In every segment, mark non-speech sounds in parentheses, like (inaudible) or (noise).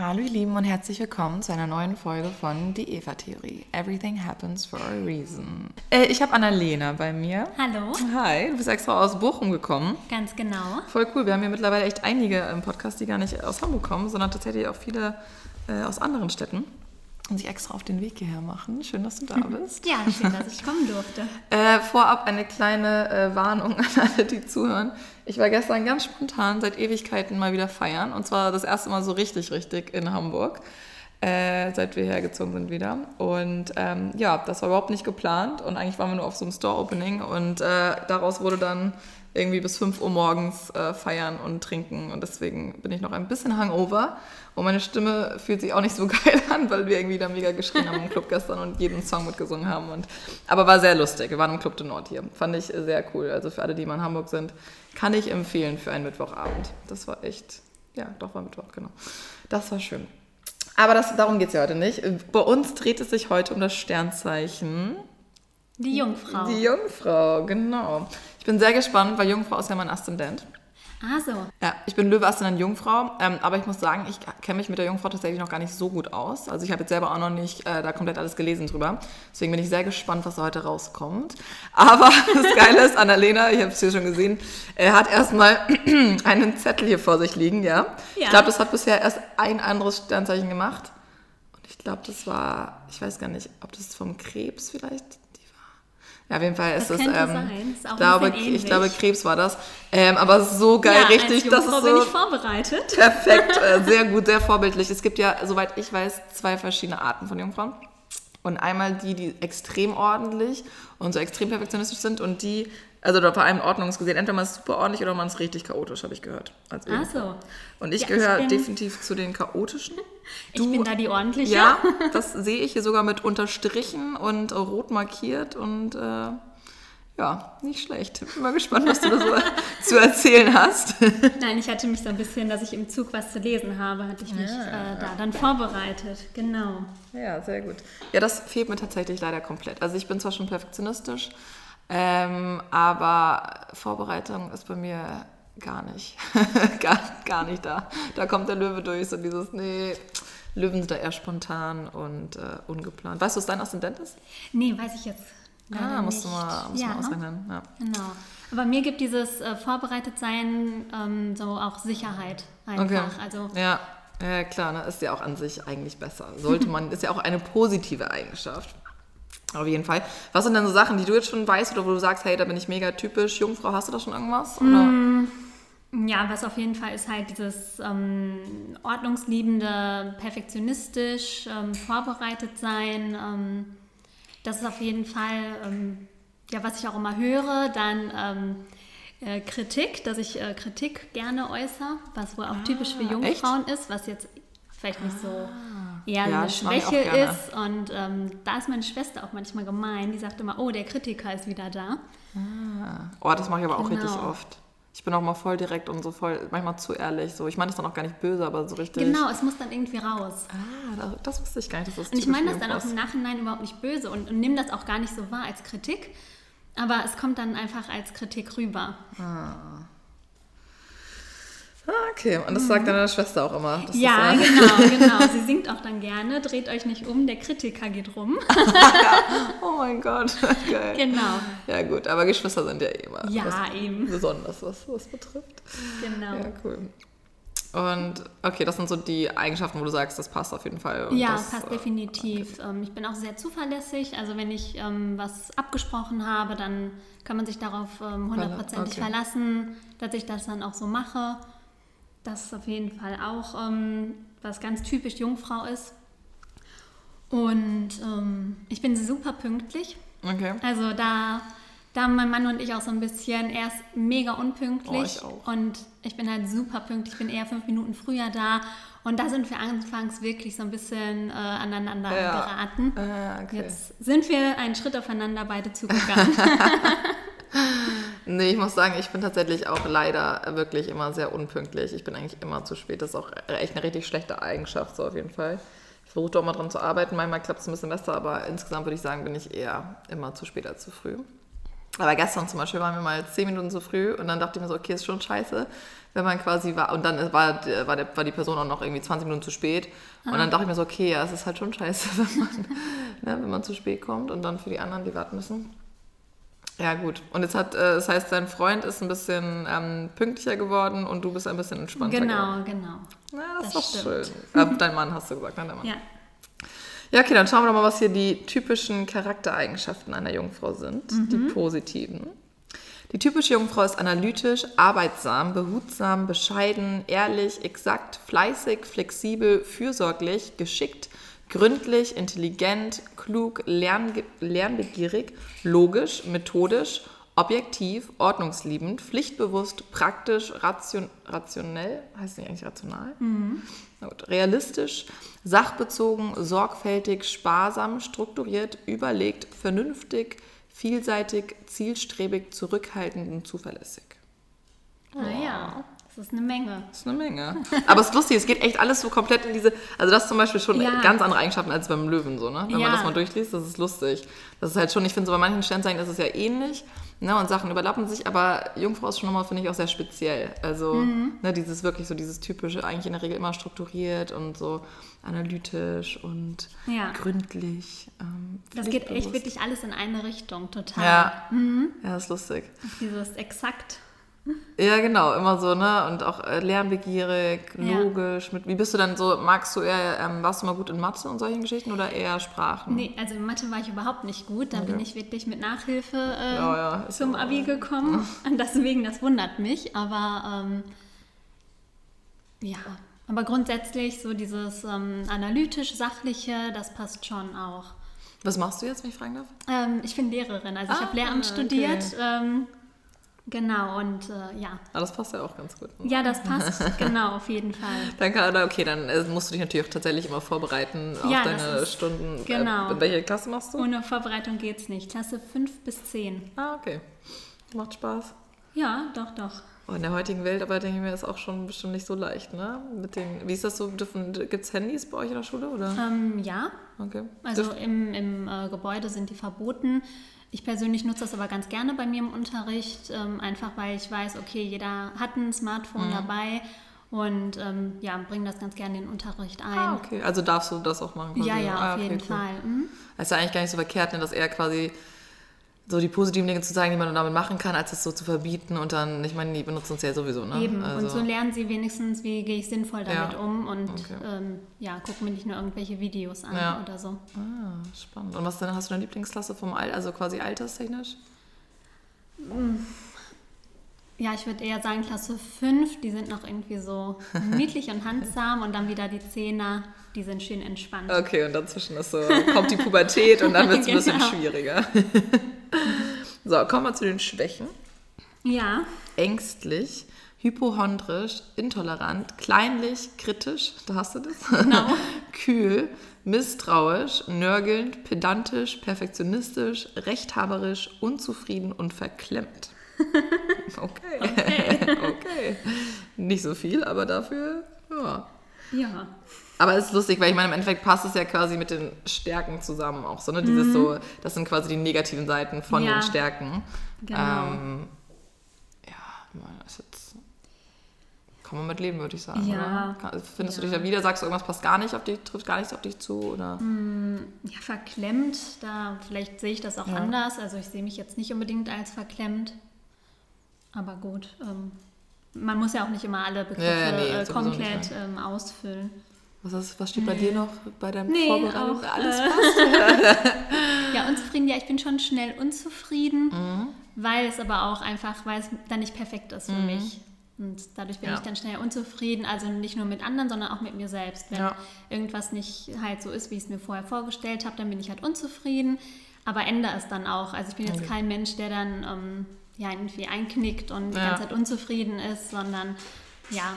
Hallo ihr Lieben und herzlich willkommen zu einer neuen Folge von Die Eva-Theorie. Everything happens for a reason. Äh, ich habe Annalena bei mir. Hallo. Hi, du bist extra aus Bochum gekommen. Ganz genau. Voll cool. Wir haben hier mittlerweile echt einige im Podcast, die gar nicht aus Hamburg kommen, sondern tatsächlich auch viele äh, aus anderen Städten und sich extra auf den Weg hierher machen. Schön, dass du da bist. Ja, schön, dass ich kommen durfte. (laughs) Äh, vorab eine kleine äh, Warnung an alle, die zuhören. Ich war gestern ganz spontan seit Ewigkeiten mal wieder feiern. Und zwar das erste Mal so richtig, richtig in Hamburg. Äh, seit wir hergezogen sind wieder. Und ähm, ja, das war überhaupt nicht geplant. Und eigentlich waren wir nur auf so einem Store-Opening. Und äh, daraus wurde dann irgendwie bis 5 Uhr morgens äh, feiern und trinken. Und deswegen bin ich noch ein bisschen hangover. Und meine Stimme fühlt sich auch nicht so (laughs) geil an, weil wir irgendwie da mega geschrien haben im Club gestern und jeden Song mitgesungen haben. Und, aber war sehr lustig. Wir waren im Club de Nord hier. Fand ich sehr cool. Also für alle, die mal in Hamburg sind, kann ich empfehlen für einen Mittwochabend. Das war echt, ja, doch war Mittwoch, genau. Das war schön. Aber das, darum geht es ja heute nicht. Bei uns dreht es sich heute um das Sternzeichen. Die Jungfrau. Die Jungfrau, genau. Ich bin sehr gespannt, weil Jungfrau ist ja mein Aszendent. Ah, so. Ja, ich bin Löwe, Aszendent Jungfrau, ähm, aber ich muss sagen, ich kenne mich mit der Jungfrau tatsächlich noch gar nicht so gut aus. Also ich habe jetzt selber auch noch nicht äh, da komplett alles gelesen drüber. Deswegen bin ich sehr gespannt, was da heute rauskommt. Aber (laughs) das Geile ist, Annalena, ich habe es hier schon gesehen, er hat erstmal (clears throat) einen Zettel hier vor sich liegen, ja. Ja. Ich glaube, das hat bisher erst ein anderes Sternzeichen gemacht. Und ich glaube, das war, ich weiß gar nicht, ob das vom Krebs vielleicht. Ja, auf jeden Fall ist Das es, ähm. Ist glaube, ich glaube, Krebs war das. Ähm, aber es ist so geil, ja, richtig, als das ist bin so ich vorbereitet. (laughs) perfekt, äh, (laughs) sehr gut, sehr vorbildlich. Es gibt ja, soweit ich weiß, zwei verschiedene Arten von Jungfrauen. Und einmal die, die extrem ordentlich und so extrem perfektionistisch sind und die, also da vor allem ordnungsgesehen, entweder man ist super ordentlich oder man ist richtig chaotisch, habe ich gehört. als Ach so. Und ich Ja, gehöre definitiv zu den chaotischen. (laughs) Ich bin da die ordentliche. Ja, (laughs) das sehe ich hier sogar mit unterstrichen und rot markiert und äh, ja, nicht schlecht. Bin mal gespannt, was du da so (laughs) zu erzählen hast. Nein, ich hatte mich so ein bisschen, dass ich im Zug was zu lesen habe, hatte ich mich Ja. äh, da dann vorbereitet. Genau. Ja, sehr gut. Ja, das fehlt mir tatsächlich leider komplett. Also ich bin zwar schon perfektionistisch, ähm, aber Vorbereitung ist bei mir gar nicht, (laughs) gar, gar nicht da. Da kommt der Löwe durch, so dieses, nee, Löwen sind da eher spontan und äh, ungeplant. Weißt du, was dein Aszendent ist? Nee, weiß ich jetzt. Ah, musst du nicht. mal, musst ja, du mal ne? ausrechnen. Ja. Genau. Aber mir gibt dieses äh, Vorbereitetsein ähm, so auch Sicherheit einfach. Also Ja, ja klar, ne? ist ja auch an sich eigentlich besser. Sollte (laughs) man, ist ja auch eine positive Eigenschaft. Auf jeden Fall. Was sind denn so Sachen, die du jetzt schon weißt oder wo du sagst, hey, da bin ich mega typisch Jungfrau, hast du da schon irgendwas? Oder? Ja, was auf jeden Fall ist halt dieses ähm, ordnungsliebende, perfektionistisch, ähm, vorbereitet sein. Ähm, das ist auf jeden Fall, ähm, ja, was ich auch immer höre. Dann ähm, äh, Kritik, dass ich äh, Kritik gerne äußere, was wohl auch typisch für Ah, Jungfrauen ist, was jetzt vielleicht nicht so eher Ja, eine auch Schwäche ist. Und ähm, da ist meine Schwester auch manchmal gemein. Die sagt immer, oh, der Kritiker ist wieder da. Oh, das mache ich aber auch Genau. richtig oft. Ich bin auch mal voll direkt und so voll, manchmal zu ehrlich. So. Ich meine das dann auch gar nicht böse, aber so richtig. Genau, es muss dann irgendwie raus. Ah, das, das wusste ich gar nicht. Und ich meine das dann auch im Nachhinein überhaupt nicht böse und, und nehme das auch gar nicht so wahr als Kritik. Aber es kommt dann einfach als Kritik rüber. ist. Ah, okay. Und das sagt deine Schwester auch immer. Mhm. ja, das, äh, genau, (laughs) genau. Sie singt auch dann gerne, dreht euch nicht um, der Kritiker geht rum. (laughs) Oh mein Gott, (laughs) geil. genau. Ja gut, aber Geschwister sind ja eh immer Ja, was eben. besonders, was was betrifft. Genau. Ja, cool. Und okay, das sind so die Eigenschaften, wo du sagst, das passt auf jeden Fall. Und Ja, das, passt äh, definitiv. Ähm, Ich bin auch sehr zuverlässig. Also wenn ich ähm, was abgesprochen habe, dann kann man sich darauf ähm, hundertprozentig Okay. verlassen, dass ich das dann auch so mache. Das ist auf jeden Fall auch ähm, was ganz typisch Jungfrau ist. Und ähm, ich bin super pünktlich. Okay. Also da, da haben mein Mann und ich auch so ein bisschen, er ist mega unpünktlich Oh, ich auch. und ich bin halt super pünktlich, ich bin eher fünf Minuten früher da und da sind wir anfangs wirklich so ein bisschen äh, aneinander Ja. geraten. Ah, okay. Jetzt sind wir einen Schritt aufeinander beide zugegangen. (laughs) (laughs) (laughs) Nee, ich muss sagen, ich bin tatsächlich auch leider wirklich immer sehr unpünktlich. Ich bin eigentlich immer zu spät. Das ist auch echt eine richtig schlechte Eigenschaft, so auf jeden Fall. Ich versuche doch mal dran zu arbeiten. Manchmal klappt es ein bisschen besser, aber insgesamt würde ich sagen, bin ich eher immer zu spät als zu früh. Aber gestern zum Beispiel waren wir mal zehn Minuten zu früh und dann dachte ich mir so, okay, ist schon scheiße, wenn man quasi war. Und dann war, war, der, war die Person auch noch irgendwie 20 Minuten zu spät. Und dann dachte ich mir so, okay, ja, es ist halt schon scheiße, (laughs) wenn man, ne, wenn man zu spät kommt und dann für die anderen, die warten müssen. Ja, gut. Und jetzt hat, äh, das heißt, dein Freund ist ein bisschen ähm, pünktlicher geworden und du bist ein bisschen entspannter Genau, geworden. genau. Ja, das, Das ist doch stimmt. schön. Äh, dein Mann hast du gesagt, ne? Dein Mann. Ja. Ja, okay, dann schauen wir doch mal, was hier die typischen Charaktereigenschaften einer Jungfrau sind, die positiven. Die typische Jungfrau ist analytisch, arbeitsam, behutsam, bescheiden, ehrlich, exakt, fleißig, flexibel, fürsorglich, geschickt, gründlich, intelligent, klug, lernge lernbegierig, logisch, methodisch, objektiv, ordnungsliebend, pflichtbewusst, praktisch, ration rationell, heißt nicht eigentlich rational? Na gut, realistisch, sachbezogen, sorgfältig, sparsam, strukturiert, überlegt, vernünftig, vielseitig, zielstrebig, zurückhaltend und zuverlässig. Ah ja, das ist eine Menge. Das ist eine Menge. Aber es ist lustig, es geht echt alles so komplett in diese. Also, das ist zum Beispiel schon Ja. ganz andere Eigenschaften als beim Löwen, so, ne? Wenn man Ja. das mal durchliest, das ist lustig. Das ist halt schon, ich finde, so bei manchen Sternzeichen ist es ja ähnlich, ne? Und Sachen überlappen sich, aber Jungfrau ist schon nochmal, finde ich, auch sehr speziell. Also, Mhm. ne, dieses wirklich so, dieses typische, eigentlich in der Regel immer strukturiert und so analytisch und Ja. gründlich. Ähm, Das geht echt wirklich alles in eine Richtung, total. Ja. ja, das ist lustig. Dieses exakt. Ja, genau, immer so, ne? Und auch äh, lernbegierig, Ja. logisch. Mit, wie bist du dann so, magst du eher, ähm, warst du mal gut in Mathe und solchen Geschichten oder eher Sprachen? Nee, also in Mathe war ich überhaupt nicht gut. Da bin ich wirklich mit Nachhilfe äh, Ja, ja, zum ja- Abi gekommen. (laughs) Und deswegen, das wundert mich. Aber ähm, ja, aber grundsätzlich so dieses ähm, analytisch-sachliche, das passt schon auch. Was machst du jetzt, wenn ich fragen darf? Ähm, ich bin Lehrerin, also ich Ah, habe Lehramt okay. studiert. Genau, und äh, ja. Ah, das passt ja auch ganz gut. Ja, das passt, (laughs) genau, auf jeden Fall. Dann kann, okay, dann äh, musst du dich natürlich auch tatsächlich immer vorbereiten auf Ja, deine ist- Stunden. genau. Äh, welche Klasse machst du? Ohne Vorbereitung geht's nicht. Klasse 5 bis 10. Ah, okay. Macht Spaß. Ja, doch, doch. Oh, in der heutigen Welt, aber denke ich mir, ist auch schon bestimmt nicht so leicht, ne? Mit den, wie ist das so? Gibt es Handys bei euch in der Schule, oder? Ähm, ja, Okay. Also Dürft- im, im äh, Gebäude sind die verboten. Ich persönlich nutze das aber ganz gerne bei mir im Unterricht, ähm, einfach weil ich weiß, okay, jeder hat ein Smartphone Mhm. dabei und ähm, ja, bringe das ganz gerne in den Unterricht ein. Ah, okay. Also darfst du das auch machen? quasi? Ja, ja, auf Ah, okay, jeden cool. Fall. Mhm. Es ist ja eigentlich gar nicht so verkehrt, ne, dass eher quasi so die positiven Dinge zu zeigen, die man damit machen kann, als es so zu verbieten und dann, ich meine, die benutzen uns ja sowieso, ne? Eben. Also, Und so lernen sie wenigstens, wie gehe ich sinnvoll damit Ja. um und Okay. ähm, ja, gucken mir nicht nur irgendwelche Videos an Ja. oder so. ah, spannend. Und was denn, hast du eine Lieblingsklasse vom Alter, also quasi alterstechnisch? Ja, ich würde eher sagen Klasse 5, die sind noch irgendwie so (laughs) niedlich und handsam und dann wieder die Zehner, die sind schön entspannt. Okay, und dazwischen ist so, kommt die Pubertät und dann wird es ein bisschen (laughs) Genau. schwieriger. (laughs) so, kommen wir zu den Schwächen. Ja, Ängstlich, hypochondrisch, intolerant, kleinlich, kritisch, da hast du das. Genau. (laughs) Kühl, misstrauisch, nörgelnd, pedantisch, perfektionistisch, rechthaberisch, unzufrieden und verklemmt. Okay. Okay. Nicht so viel, aber dafür, ja. ja. Aber es ist lustig, weil ich meine, im Endeffekt passt es ja quasi mit den Stärken zusammen auch so, ne? Dieses so, das sind quasi die negativen Seiten von Mhm. Ja. den Stärken. Genau. Ähm, ja, das ist jetzt. Kann man mit leben, würde ich sagen. Ja. Oder? Kann- Findest Ja. du dich da wieder? Sagst du, irgendwas passt gar nicht auf dich, trifft gar nichts auf dich zu? Oder? Ja, verklemmt, da vielleicht sehe ich das auch Ja. anders. Also ich sehe mich jetzt nicht unbedingt als verklemmt. Aber gut, ähm, man muss ja auch nicht immer alle Begriffe Ja, nee, äh, komplett ähm, ausfüllen. Was, ist, was steht bei dir noch bei deinem Nee, Vorbereitung? auch, Alles äh, passt. (laughs) Ja, unzufrieden, ja, ich bin schon schnell unzufrieden, Mhm. weil es aber auch einfach, weil es dann nicht perfekt ist für mich. Und dadurch bin Ja. ich dann schnell unzufrieden, also nicht nur mit anderen, sondern auch mit mir selbst. Wenn Ja. irgendwas nicht halt so ist, wie ich es mir vorher vorgestellt habe, dann bin ich halt unzufrieden, aber ändere es dann auch. Also ich bin jetzt Okay. kein Mensch, der dann ähm, ja irgendwie einknickt und die Ja. ganze Zeit unzufrieden ist, sondern ja,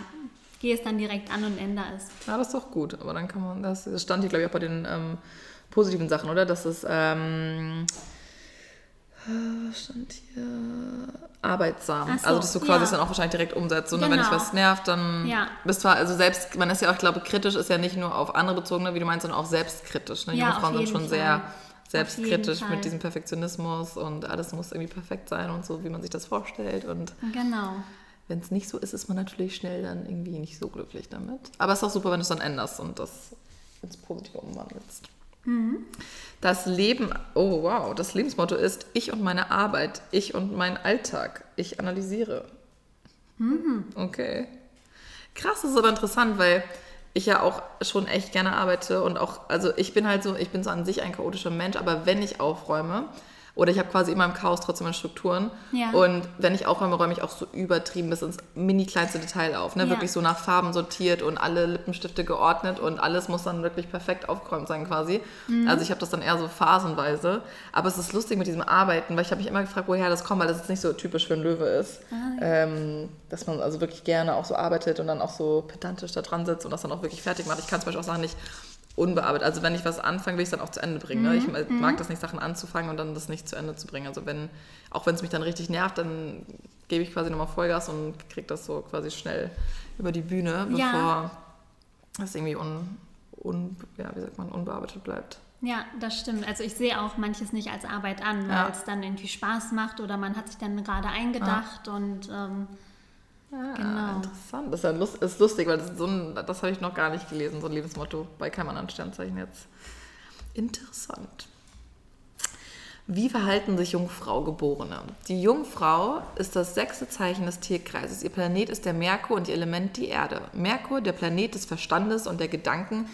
gehe es dann direkt an und ändere es. Ja, das ist doch gut. Aber dann kann man, das, das stand hier, glaube ich, auch bei den ähm, positiven Sachen, oder? Dass es, ähm, äh, was stand hier, arbeitsam. So, also, dass du quasi ja. es dann auch wahrscheinlich direkt umsetzt. Und wenn dich Genau. was nervt, dann Ja. bist zwar, also selbst, man ist ja auch, ich glaube, kritisch ist ja nicht nur auf andere bezogen, ne, wie du meinst, sondern auch selbstkritisch. Ne? Ja, Junge Frauen sind schon Fall. sehr selbstkritisch mit diesem Perfektionismus und alles muss irgendwie perfekt sein und so, wie man sich das vorstellt. Und genau. Wenn es nicht so ist, ist man natürlich schnell dann irgendwie nicht so glücklich damit. Aber es ist auch super, wenn du es dann änderst und das ins Positive umwandelst. Mhm. Das Leben, oh wow, das Lebensmotto ist ich und meine Arbeit, ich und mein Alltag, ich analysiere. Mhm. Okay. Krass, das ist aber interessant, weil ich ja auch schon echt gerne arbeite und auch, also ich bin halt so, ich bin so an sich ein chaotischer Mensch, aber wenn ich aufräume, oder ich habe quasi immer im Chaos trotzdem meine Strukturen. Ja. Und wenn ich aufräume, räume ich auch so übertrieben bis ins mini kleinste Detail auf. Ne? Ja. Wirklich so nach Farben sortiert und alle Lippenstifte geordnet und alles muss dann wirklich perfekt aufgeräumt sein quasi. Mhm. Also ich habe das dann eher so phasenweise. Aber es ist lustig mit diesem Arbeiten, weil ich habe mich immer gefragt, woher das kommt, weil das jetzt nicht so typisch für einen Löwe ist. Ah, ja. ähm, dass man also wirklich gerne auch so arbeitet und dann auch so pedantisch da dran sitzt und das dann auch wirklich fertig macht. Ich kann zum Beispiel auch sagen, nicht unbearbeitet. Also wenn ich was anfange, will ich es dann auch zu Ende bringen. Ne? Ich mhm. mag das nicht, Sachen anzufangen und dann das nicht zu Ende zu bringen. Also wenn, auch wenn es mich dann richtig nervt, dann gebe ich quasi nochmal Vollgas und kriege das so quasi schnell über die Bühne, bevor ja. das irgendwie un, un, ja, wie sagt man, unbearbeitet bleibt. Ja, das stimmt. Also ich sehe auch manches nicht als Arbeit an, weil ja. es dann irgendwie Spaß macht oder man hat sich dann gerade eingedacht ja. und ähm, Ah, genau. Interessant. Das ist, ja lust, ist lustig, weil das, so das habe ich noch gar nicht gelesen, so ein Lebensmotto bei keinem anderen Sternzeichen jetzt. Interessant. Wie verhalten sich Jungfrau-Geborene? Die Jungfrau ist das sechste Zeichen des Tierkreises. Ihr Planet ist der Merkur und ihr Element die Erde. Merkur, der Planet des Verstandes und der Gedanken,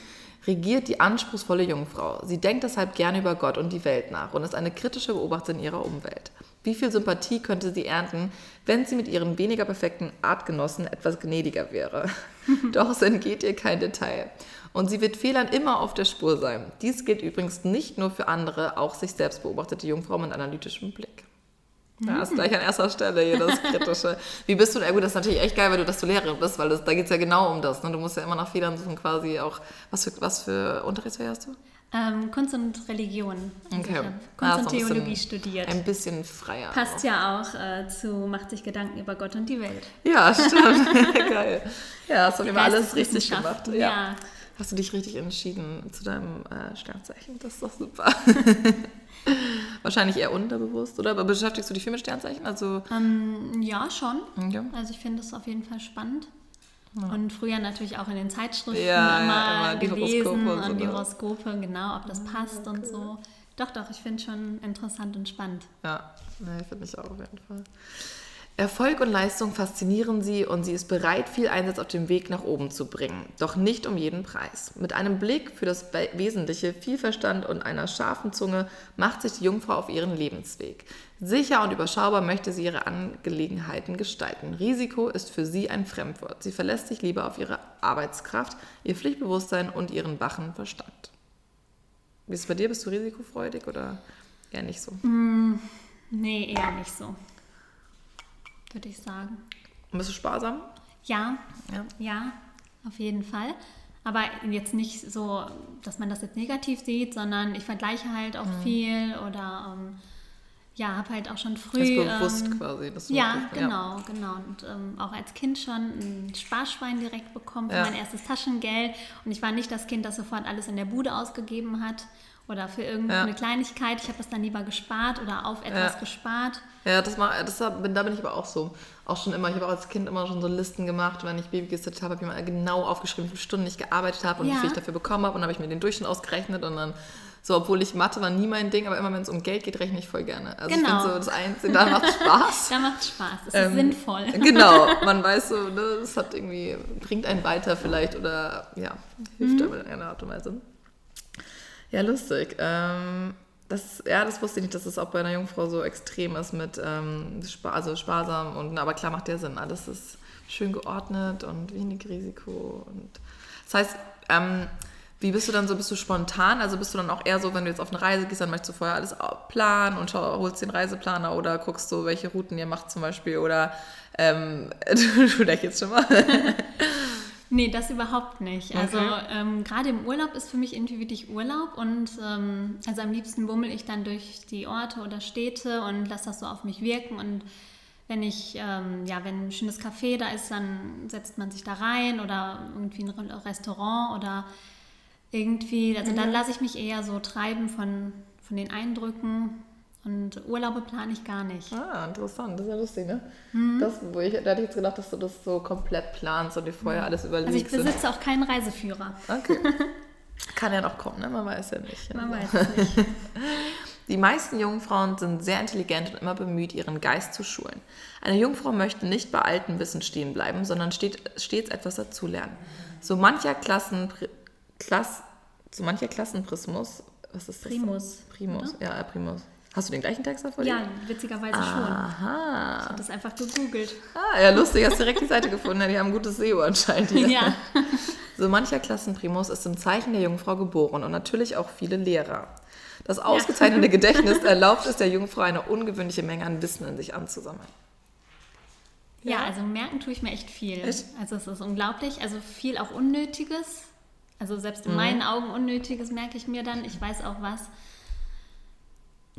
regiert die anspruchsvolle Jungfrau. Sie denkt deshalb gerne über Gott und die Welt nach und ist eine kritische Beobachterin ihrer Umwelt. Wie viel Sympathie könnte sie ernten, wenn sie mit ihren weniger perfekten Artgenossen etwas gnädiger wäre? (laughs) Doch es entgeht ihr kein Detail. Und sie wird Fehlern immer auf der Spur sein. Dies gilt übrigens nicht nur für andere, auch sich selbst beobachtete Jungfrauen mit analytischem Blick. Ja, ist gleich an erster Stelle hier das Kritische. (laughs) Wie bist du, gut, das ist natürlich echt geil, weil du, dass du Lehrerin bist, weil das, da geht es ja genau um das. Ne? Du musst ja immer nach Fehlern suchen quasi auch. Was für, was für Unterrichtsfächer hast du? Ähm, Kunst und Religion. Also okay. Kunst ah, und Theologie studiert. Ein bisschen freier. Passt auch. ja auch äh, zu Macht sich Gedanken über Gott und die Welt. Ja, stimmt. (laughs) (laughs) Geil. Ja, hast du immer alles richtig gemacht. Ja. ja. Hast du dich richtig entschieden zu deinem äh, Sternzeichen? Das ist doch super. (laughs) Wahrscheinlich eher unterbewusst, oder? Aber beschäftigst du dich viel mit Sternzeichen? Also ähm, ja, schon. Okay. Also ich finde das auf jeden Fall spannend. Ja. Und früher natürlich auch in den Zeitschriften ja, immer, ja, immer gelesen und, so, und die ne? Horoskope, genau, ob das passt okay. und so. Doch, doch, ich finde es schon interessant und spannend. Ja, nee, finde ich auch auf jeden Fall. Erfolg und Leistung faszinieren sie und sie ist bereit, viel Einsatz auf dem Weg nach oben zu bringen, doch nicht um jeden Preis. Mit einem Blick für das Wesentliche, viel Verstand und einer scharfen Zunge macht sich die Jungfrau auf ihren Lebensweg. Sicher und überschaubar möchte sie ihre Angelegenheiten gestalten. Risiko ist für sie ein Fremdwort. Sie verlässt sich lieber auf ihre Arbeitskraft, ihr Pflichtbewusstsein und ihren wachen Verstand. Wie ist es bei dir? Bist du risikofreudig oder eher nicht so? Mm, nee, eher nicht so würde ich sagen. Und bist du sparsam? Ja, ja, ja, auf jeden Fall. Aber jetzt nicht so, dass man das jetzt negativ sieht, sondern ich vergleiche halt auch mhm. viel oder ähm, ja, habe halt auch schon früh. Das bewusst ähm, quasi. Das ja, genau, ja. genau. Und ähm, auch als Kind schon ein Sparschwein direkt bekommen für ja. mein erstes Taschengeld. Und ich war nicht das Kind, das sofort alles in der Bude ausgegeben hat oder für irgendeine ja. Kleinigkeit. Ich habe das dann lieber gespart oder auf etwas ja. gespart. Ja, das war, das war, da bin ich aber auch so. Auch schon immer. Ich habe auch als Kind immer schon so Listen gemacht. Wenn ich Baby gesittet habe, habe ich mal genau aufgeschrieben, wie viele Stunden ich gearbeitet habe und ja. wie viel ich dafür bekommen habe. Und dann habe ich mir den Durchschnitt ausgerechnet und dann so, obwohl ich Mathe war nie mein Ding, aber immer wenn es um Geld geht, rechne ich voll gerne. Also genau. ich finde so das Einzige, da macht (laughs) Spaß. da macht Spaß, das ist ähm, sinnvoll. (laughs) Genau, man weiß so, ne, das hat irgendwie, bringt einen weiter vielleicht oder ja, hilft mhm. in einer Art und Weise. Ja, lustig. Ähm, das, ja, das wusste ich nicht, dass es auch bei einer Jungfrau so extrem ist mit ähm, spar also sparsam und aber klar macht der Sinn. Alles ist schön geordnet und wenig Risiko. Und das heißt, ähm, wie bist du dann so? Bist du spontan? Also bist du dann auch eher so, wenn du jetzt auf eine Reise gehst, dann möchtest du vorher alles planen und schau, holst den Reiseplaner oder guckst so, welche Routen ihr macht zum Beispiel oder ähm, (laughs) du, jetzt schon mal. (laughs) Nee, das überhaupt nicht. Also, okay. Also ähm, gerade im Urlaub ist für mich irgendwie wirklich Urlaub und ähm, also am liebsten bummel ich dann durch die Orte oder Städte und lasse das so auf mich wirken und wenn ich, ähm, ja, wenn ein schönes Café da ist, dann setzt man sich da rein oder irgendwie ein Restaurant oder irgendwie, also dann lasse ich mich eher so treiben von, von den Eindrücken. Und Urlaube plane ich gar nicht. Ah, interessant. Das ist ja lustig, ne? Mhm. Das, wo ich, da hätte ich jetzt gedacht, dass du das so komplett planst und dir vorher alles überlegst. Also ich besitze auch keinen Reiseführer. Okay. (laughs) Kann ja noch kommen, ne? Man weiß ja nicht. Man weiß es nicht. (laughs) Die meisten Jungfrauen sind sehr intelligent und immer bemüht, ihren Geist zu schulen. Eine Jungfrau möchte nicht bei altem Wissen stehen bleiben, sondern steht, stets etwas dazulernen. So mancher Klassen, Klass, so mancher Klassenprismus, was ist das? Primus. Primus, oder? ja, Primus. Hast du den gleichen Text davor? Ja, witzigerweise Aha. schon. Ich habe das einfach gegoogelt. Ah, ja, lustig, hast direkt die Seite (laughs) gefunden. Die haben ein gutes SEO anscheinend. Hier. Ja. So mancher Klassenprimus ist im Zeichen der Jungfrau geboren und natürlich auch viele Lehrer. Das ausgezeichnete ja. (laughs) Gedächtnis erlaubt es der Jungfrau, eine ungewöhnliche Menge an Wissen in sich anzusammeln. Ja, ja also merken tue ich mir echt viel. Echt? Also es ist unglaublich. Also viel auch Unnötiges. Also selbst in mhm. meinen Augen Unnötiges merke ich mir dann. Ich weiß auch was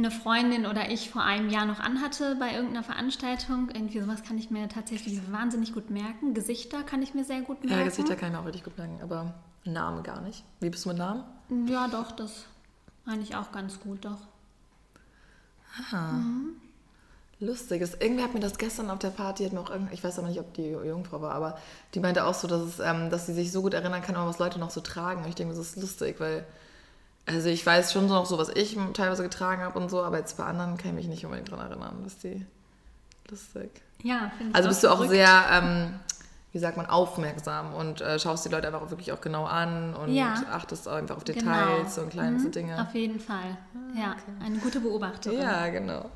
eine Freundin oder ich vor einem Jahr noch anhatte bei irgendeiner Veranstaltung. Irgendwie sowas kann ich mir tatsächlich wahnsinnig gut merken. Gesichter kann ich mir sehr gut merken. Ja, Gesichter kann ich mir auch richtig gut merken, aber Namen gar nicht. Wie bist du mit Namen? Ja, doch, das meine ich auch ganz gut, doch. Ah. Mhm. Lustig. Irgendwie hat mir das gestern auf der Party, hat mir auch ich weiß aber nicht, ob die Jungfrau war, aber die meinte auch so, dass, es, ähm, dass sie sich so gut erinnern kann, was Leute noch so tragen. Und ich denke, das ist lustig, weil also ich weiß schon so noch so, was ich teilweise getragen habe und so, aber jetzt bei anderen kann ich mich nicht unbedingt daran erinnern. Das ist die lustig. Ja, finde ich Also bist du auch sehr, ähm, wie sagt man, aufmerksam und äh, schaust die Leute einfach auch wirklich auch genau an und ja. achtest auch einfach auf Details genau. und kleinste mhm, Dinge. Auf jeden Fall. Ja, okay. eine gute Beobachterin. Ja, genau.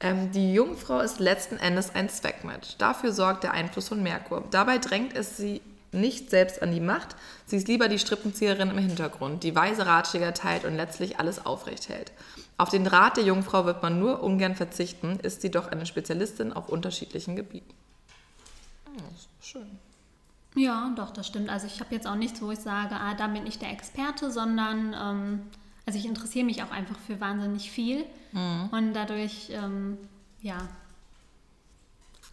Ähm, die Jungfrau ist letzten Endes ein Zweckmatch. Dafür sorgt der Einfluss von Merkur. Dabei drängt es sie nicht selbst an die Macht, sie ist lieber die Strippenzieherin im Hintergrund, die weise Ratschläge teilt und letztlich alles aufrecht hält. Auf den Rat der Jungfrau wird man nur ungern verzichten, ist sie doch eine Spezialistin auf unterschiedlichen Gebieten. Oh, schön. Ja, doch, das stimmt. Also ich habe jetzt auch nichts, wo ich sage, ah, da bin ich der Experte, sondern ähm, also ich interessiere mich auch einfach für wahnsinnig viel mhm. und dadurch, ähm, ja,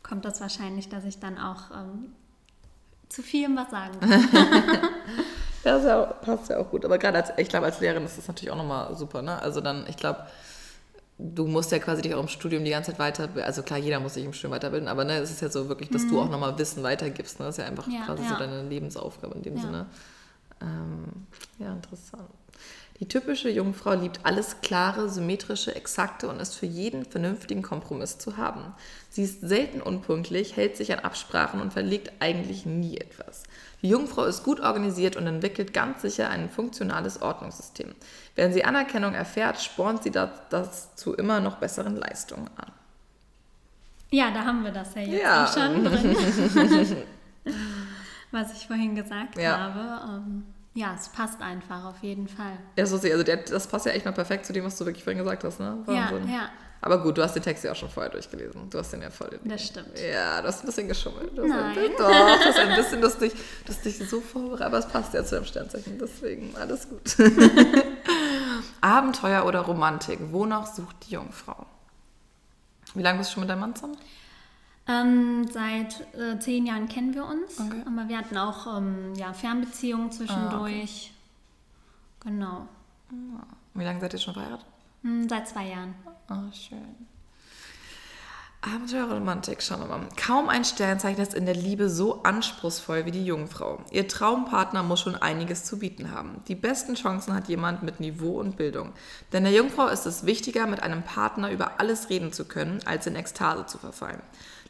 kommt das wahrscheinlich, dass ich dann auch ähm, zu vielem was sagen (laughs) das ja, passt ja auch gut. Aber gerade als, ich glaube, als Lehrerin ist das natürlich auch nochmal super, ne? Also dann, ich glaube, du musst ja quasi dich auch im Studium die ganze Zeit weiterbilden. Also klar, jeder muss sich im Studium weiterbilden, aber ne, es ist ja so wirklich, dass mhm. du auch nochmal Wissen weitergibst. Ne? Das ist ja einfach ja, quasi ja. so deine Lebensaufgabe in dem ja. Sinne. Ähm, ja, interessant. Die typische Jungfrau liebt alles Klare, Symmetrische, Exakte und ist für jeden vernünftigen Kompromiss zu haben. Sie ist selten unpünktlich, hält sich an Absprachen und verlegt eigentlich nie etwas. Die Jungfrau ist gut organisiert und entwickelt ganz sicher ein funktionales Ordnungssystem. Wenn sie Anerkennung erfährt, spornt sie das, das zu immer noch besseren Leistungen an. Ja, da haben wir das ja jetzt ja. schon drin. (laughs) (laughs) Was ich vorhin gesagt ja. habe. Ähm ja, es passt einfach, auf jeden Fall. Ja, so also der, das passt ja echt mal perfekt zu dem, was du wirklich vorhin gesagt hast, ne? Wahnsinn. Ja, ja. Aber gut, du hast den Text ja auch schon vorher durchgelesen. Du hast den ja voll. In das stimmt. Ja, du hast ein bisschen geschummelt. Du Nein. Ein, doch, du hast ein bisschen lustig, das dich so vorbereitet. Aber es passt ja zu deinem Sternzeichen, deswegen alles gut. (laughs) Abenteuer oder Romantik? Wonach sucht die Jungfrau? Wie lange bist du schon mit deinem Mann zusammen? Ähm, seit äh, zehn Jahren kennen wir uns, okay. aber wir hatten auch ähm, ja, Fernbeziehungen zwischendurch. Ah, okay. Genau. Wie lange seid ihr schon verheiratet? Hm, seit zwei Jahren. Oh, schön. Abenteuer Romantik, schauen wir mal. Kaum ein Sternzeichen ist in der Liebe so anspruchsvoll wie die Jungfrau. Ihr Traumpartner muss schon einiges zu bieten haben. Die besten Chancen hat jemand mit Niveau und Bildung. Denn der Jungfrau ist es wichtiger, mit einem Partner über alles reden zu können, als in Ekstase zu verfallen.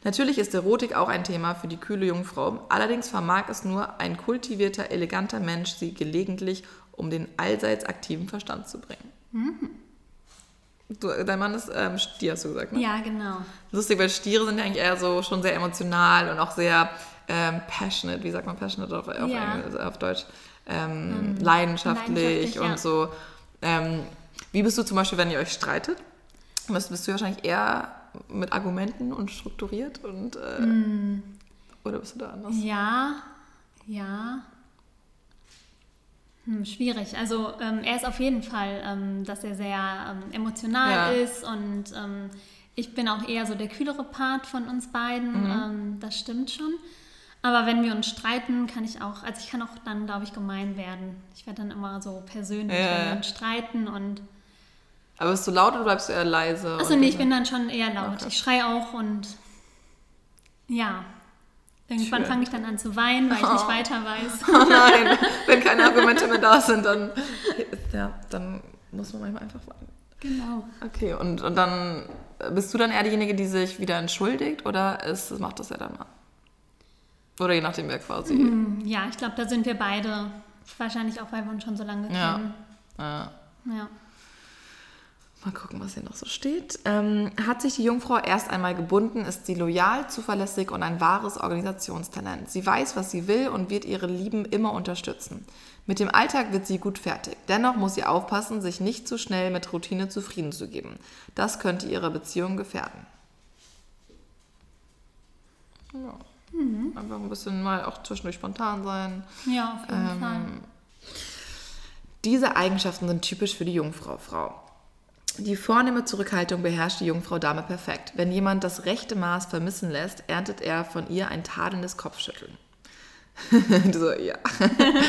Natürlich ist Erotik auch ein Thema für die kühle Jungfrau, allerdings vermag es nur ein kultivierter, eleganter Mensch, sie gelegentlich um den allseits aktiven Verstand zu bringen. Mhm. Du, dein Mann ist ähm, Stier, hast du gesagt, ne? Ja, genau. Lustig, weil Stiere sind ja eigentlich eher so schon sehr emotional und auch sehr ähm, passionate, wie sagt man passionate auf, auf, ja. Englisch, auf Deutsch? Ähm, um, leidenschaftlich, leidenschaftlich, und ja. so. Ähm, wie bist du zum Beispiel, wenn ihr euch streitet? Bist, bist du wahrscheinlich eher mit Argumenten und strukturiert und äh, mm. oder bist du da anders? Ja, ja. Hm, schwierig. Also ähm, er ist auf jeden Fall, ähm, dass er sehr ähm, emotional ja. ist und ähm, ich bin auch eher so der kühlere Part von uns beiden. Mhm. Ähm, das stimmt schon. Aber wenn wir uns streiten, kann ich auch, also ich kann auch dann, glaube ich, gemein werden. Ich werde dann immer so persönlich, ja. wenn wir uns streiten und Aber bist du laut oder bleibst du eher leise? Achso, nee, ich bin dann schon eher laut. Okay. Ich schreie auch und ja. Irgendwann fange ich dann an zu weinen, weil ich nicht weiter weiß. (laughs) Oh nein, (laughs) wenn keine Argumente mehr da sind, dann, (laughs) ja, dann muss man manchmal einfach weinen. Genau. Okay, und, und dann bist du dann eher diejenige, die sich wieder entschuldigt oder ist, macht das ja dann mal? Oder je nachdem, wer quasi. Mhm, ja, ich glaube, da sind wir beide. Wahrscheinlich auch, weil wir uns schon so lange kennen. Ja. ja. Mal gucken, was hier noch so steht. Ähm, hat sich die Jungfrau erst einmal gebunden, ist sie loyal, zuverlässig und ein wahres Organisationstalent. Sie weiß, was sie will und wird ihre Lieben immer unterstützen. Mit dem Alltag wird sie gut fertig. Dennoch muss sie aufpassen, sich nicht zu schnell mit Routine zufrieden zu geben. Das könnte ihre Beziehung gefährden. Ja. Mhm. Einfach ein bisschen mal auch zwischendurch spontan sein. Ja, auf jeden ähm, Fall. Diese Eigenschaften sind typisch für die Jungfrau, Frau. Die vornehme Zurückhaltung beherrscht die Jungfrau Dame perfekt. Wenn jemand das rechte Maß vermissen lässt, erntet er von ihr ein tadelndes Kopfschütteln. (laughs) so, ja.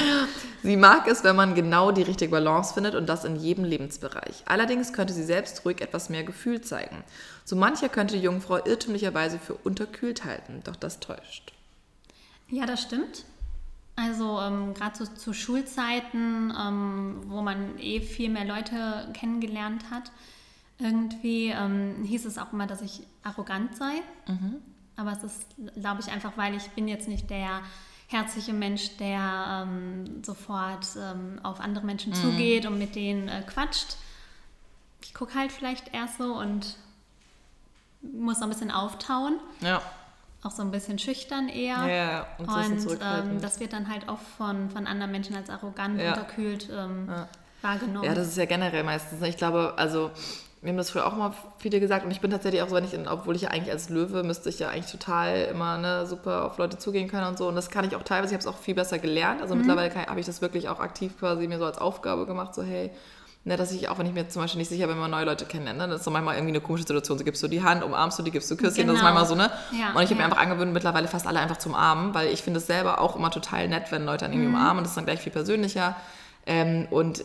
(laughs) sie mag es, wenn man genau die richtige Balance findet und das in jedem Lebensbereich. Allerdings könnte sie selbst ruhig etwas mehr Gefühl zeigen. So mancher könnte die Jungfrau irrtümlicherweise für unterkühlt halten, doch das täuscht. Ja, das stimmt. Also ähm, gerade so zu Schulzeiten, ähm, wo man eh viel mehr Leute kennengelernt hat, irgendwie ähm, hieß es auch immer, dass ich arrogant sei. Mhm. Aber es ist, glaube ich, einfach, weil ich bin jetzt nicht der herzliche Mensch, der ähm, sofort ähm, auf andere Menschen mhm. zugeht und mit denen äh, quatscht. Ich gucke halt vielleicht erst so und muss noch ein bisschen auftauen. Ja auch so ein bisschen schüchtern eher. Ja, und, und ähm, das wird dann halt auch von, von anderen Menschen als arrogant, ja. unterkühlt ähm, ja. wahrgenommen. Ja, das ist ja generell meistens. Ne? Ich glaube, also mir haben das früher auch mal viele gesagt und ich bin tatsächlich auch so, wenn ich, in, obwohl ich ja eigentlich als Löwe müsste ich ja eigentlich total immer ne, super auf Leute zugehen können und so und das kann ich auch teilweise, ich habe es auch viel besser gelernt, also mhm. mittlerweile habe ich das wirklich auch aktiv quasi mir so als Aufgabe gemacht, so hey, Ne, dass ich auch, wenn ich mir zum Beispiel nicht sicher bin, wenn man neue Leute kennenlernt, ne, das ist so manchmal irgendwie eine komische Situation. So gibst du die Hand, umarmst du die, gibst du Küsschen, genau. das ist manchmal so, ne? Ja, und ich habe ja. mir einfach angewöhnt, mittlerweile fast alle einfach zu umarmen, weil ich finde es selber auch immer total nett, wenn Leute dann irgendwie mhm. umarmen. Das ist dann gleich viel persönlicher. Ähm, und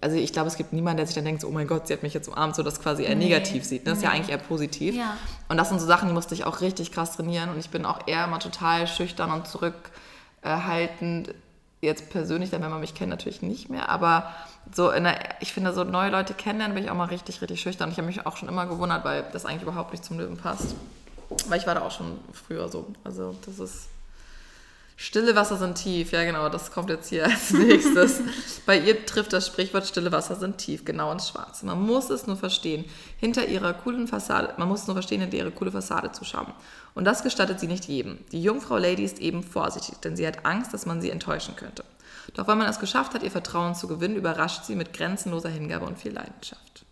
also ich glaube, es gibt niemanden, der sich dann denkt, so, oh mein Gott, sie hat mich jetzt umarmt, so das quasi eher nee. negativ sieht. Das nee. ist ja eigentlich eher positiv. Ja. Und das sind so Sachen, die musste ich auch richtig krass trainieren. Und ich bin auch eher immer total schüchtern und zurückhaltend. Jetzt persönlich, dann wenn man mich kennt, natürlich nicht mehr. Aber so in der, ich finde, so neue Leute kennenlernen bin ich auch mal richtig, richtig schüchtern. Ich habe mich auch schon immer gewundert, weil das eigentlich überhaupt nicht zum Löwen passt. Weil ich war da auch schon früher so. Also das ist. Stille Wasser sind tief, ja genau, das kommt jetzt hier als (laughs) nächstes. Bei ihr trifft das Sprichwort Stille Wasser sind tief, genau ins Schwarze. Man muss es nur verstehen, hinter ihrer coolen Fassade, man muss es nur verstehen, hinter ihre coole Fassade zu schauen. Und das gestattet sie nicht jedem. Die Jungfrau Lady ist eben vorsichtig, denn sie hat Angst, dass man sie enttäuschen könnte. Doch wenn man es geschafft hat, ihr Vertrauen zu gewinnen, überrascht sie mit grenzenloser Hingabe und viel Leidenschaft.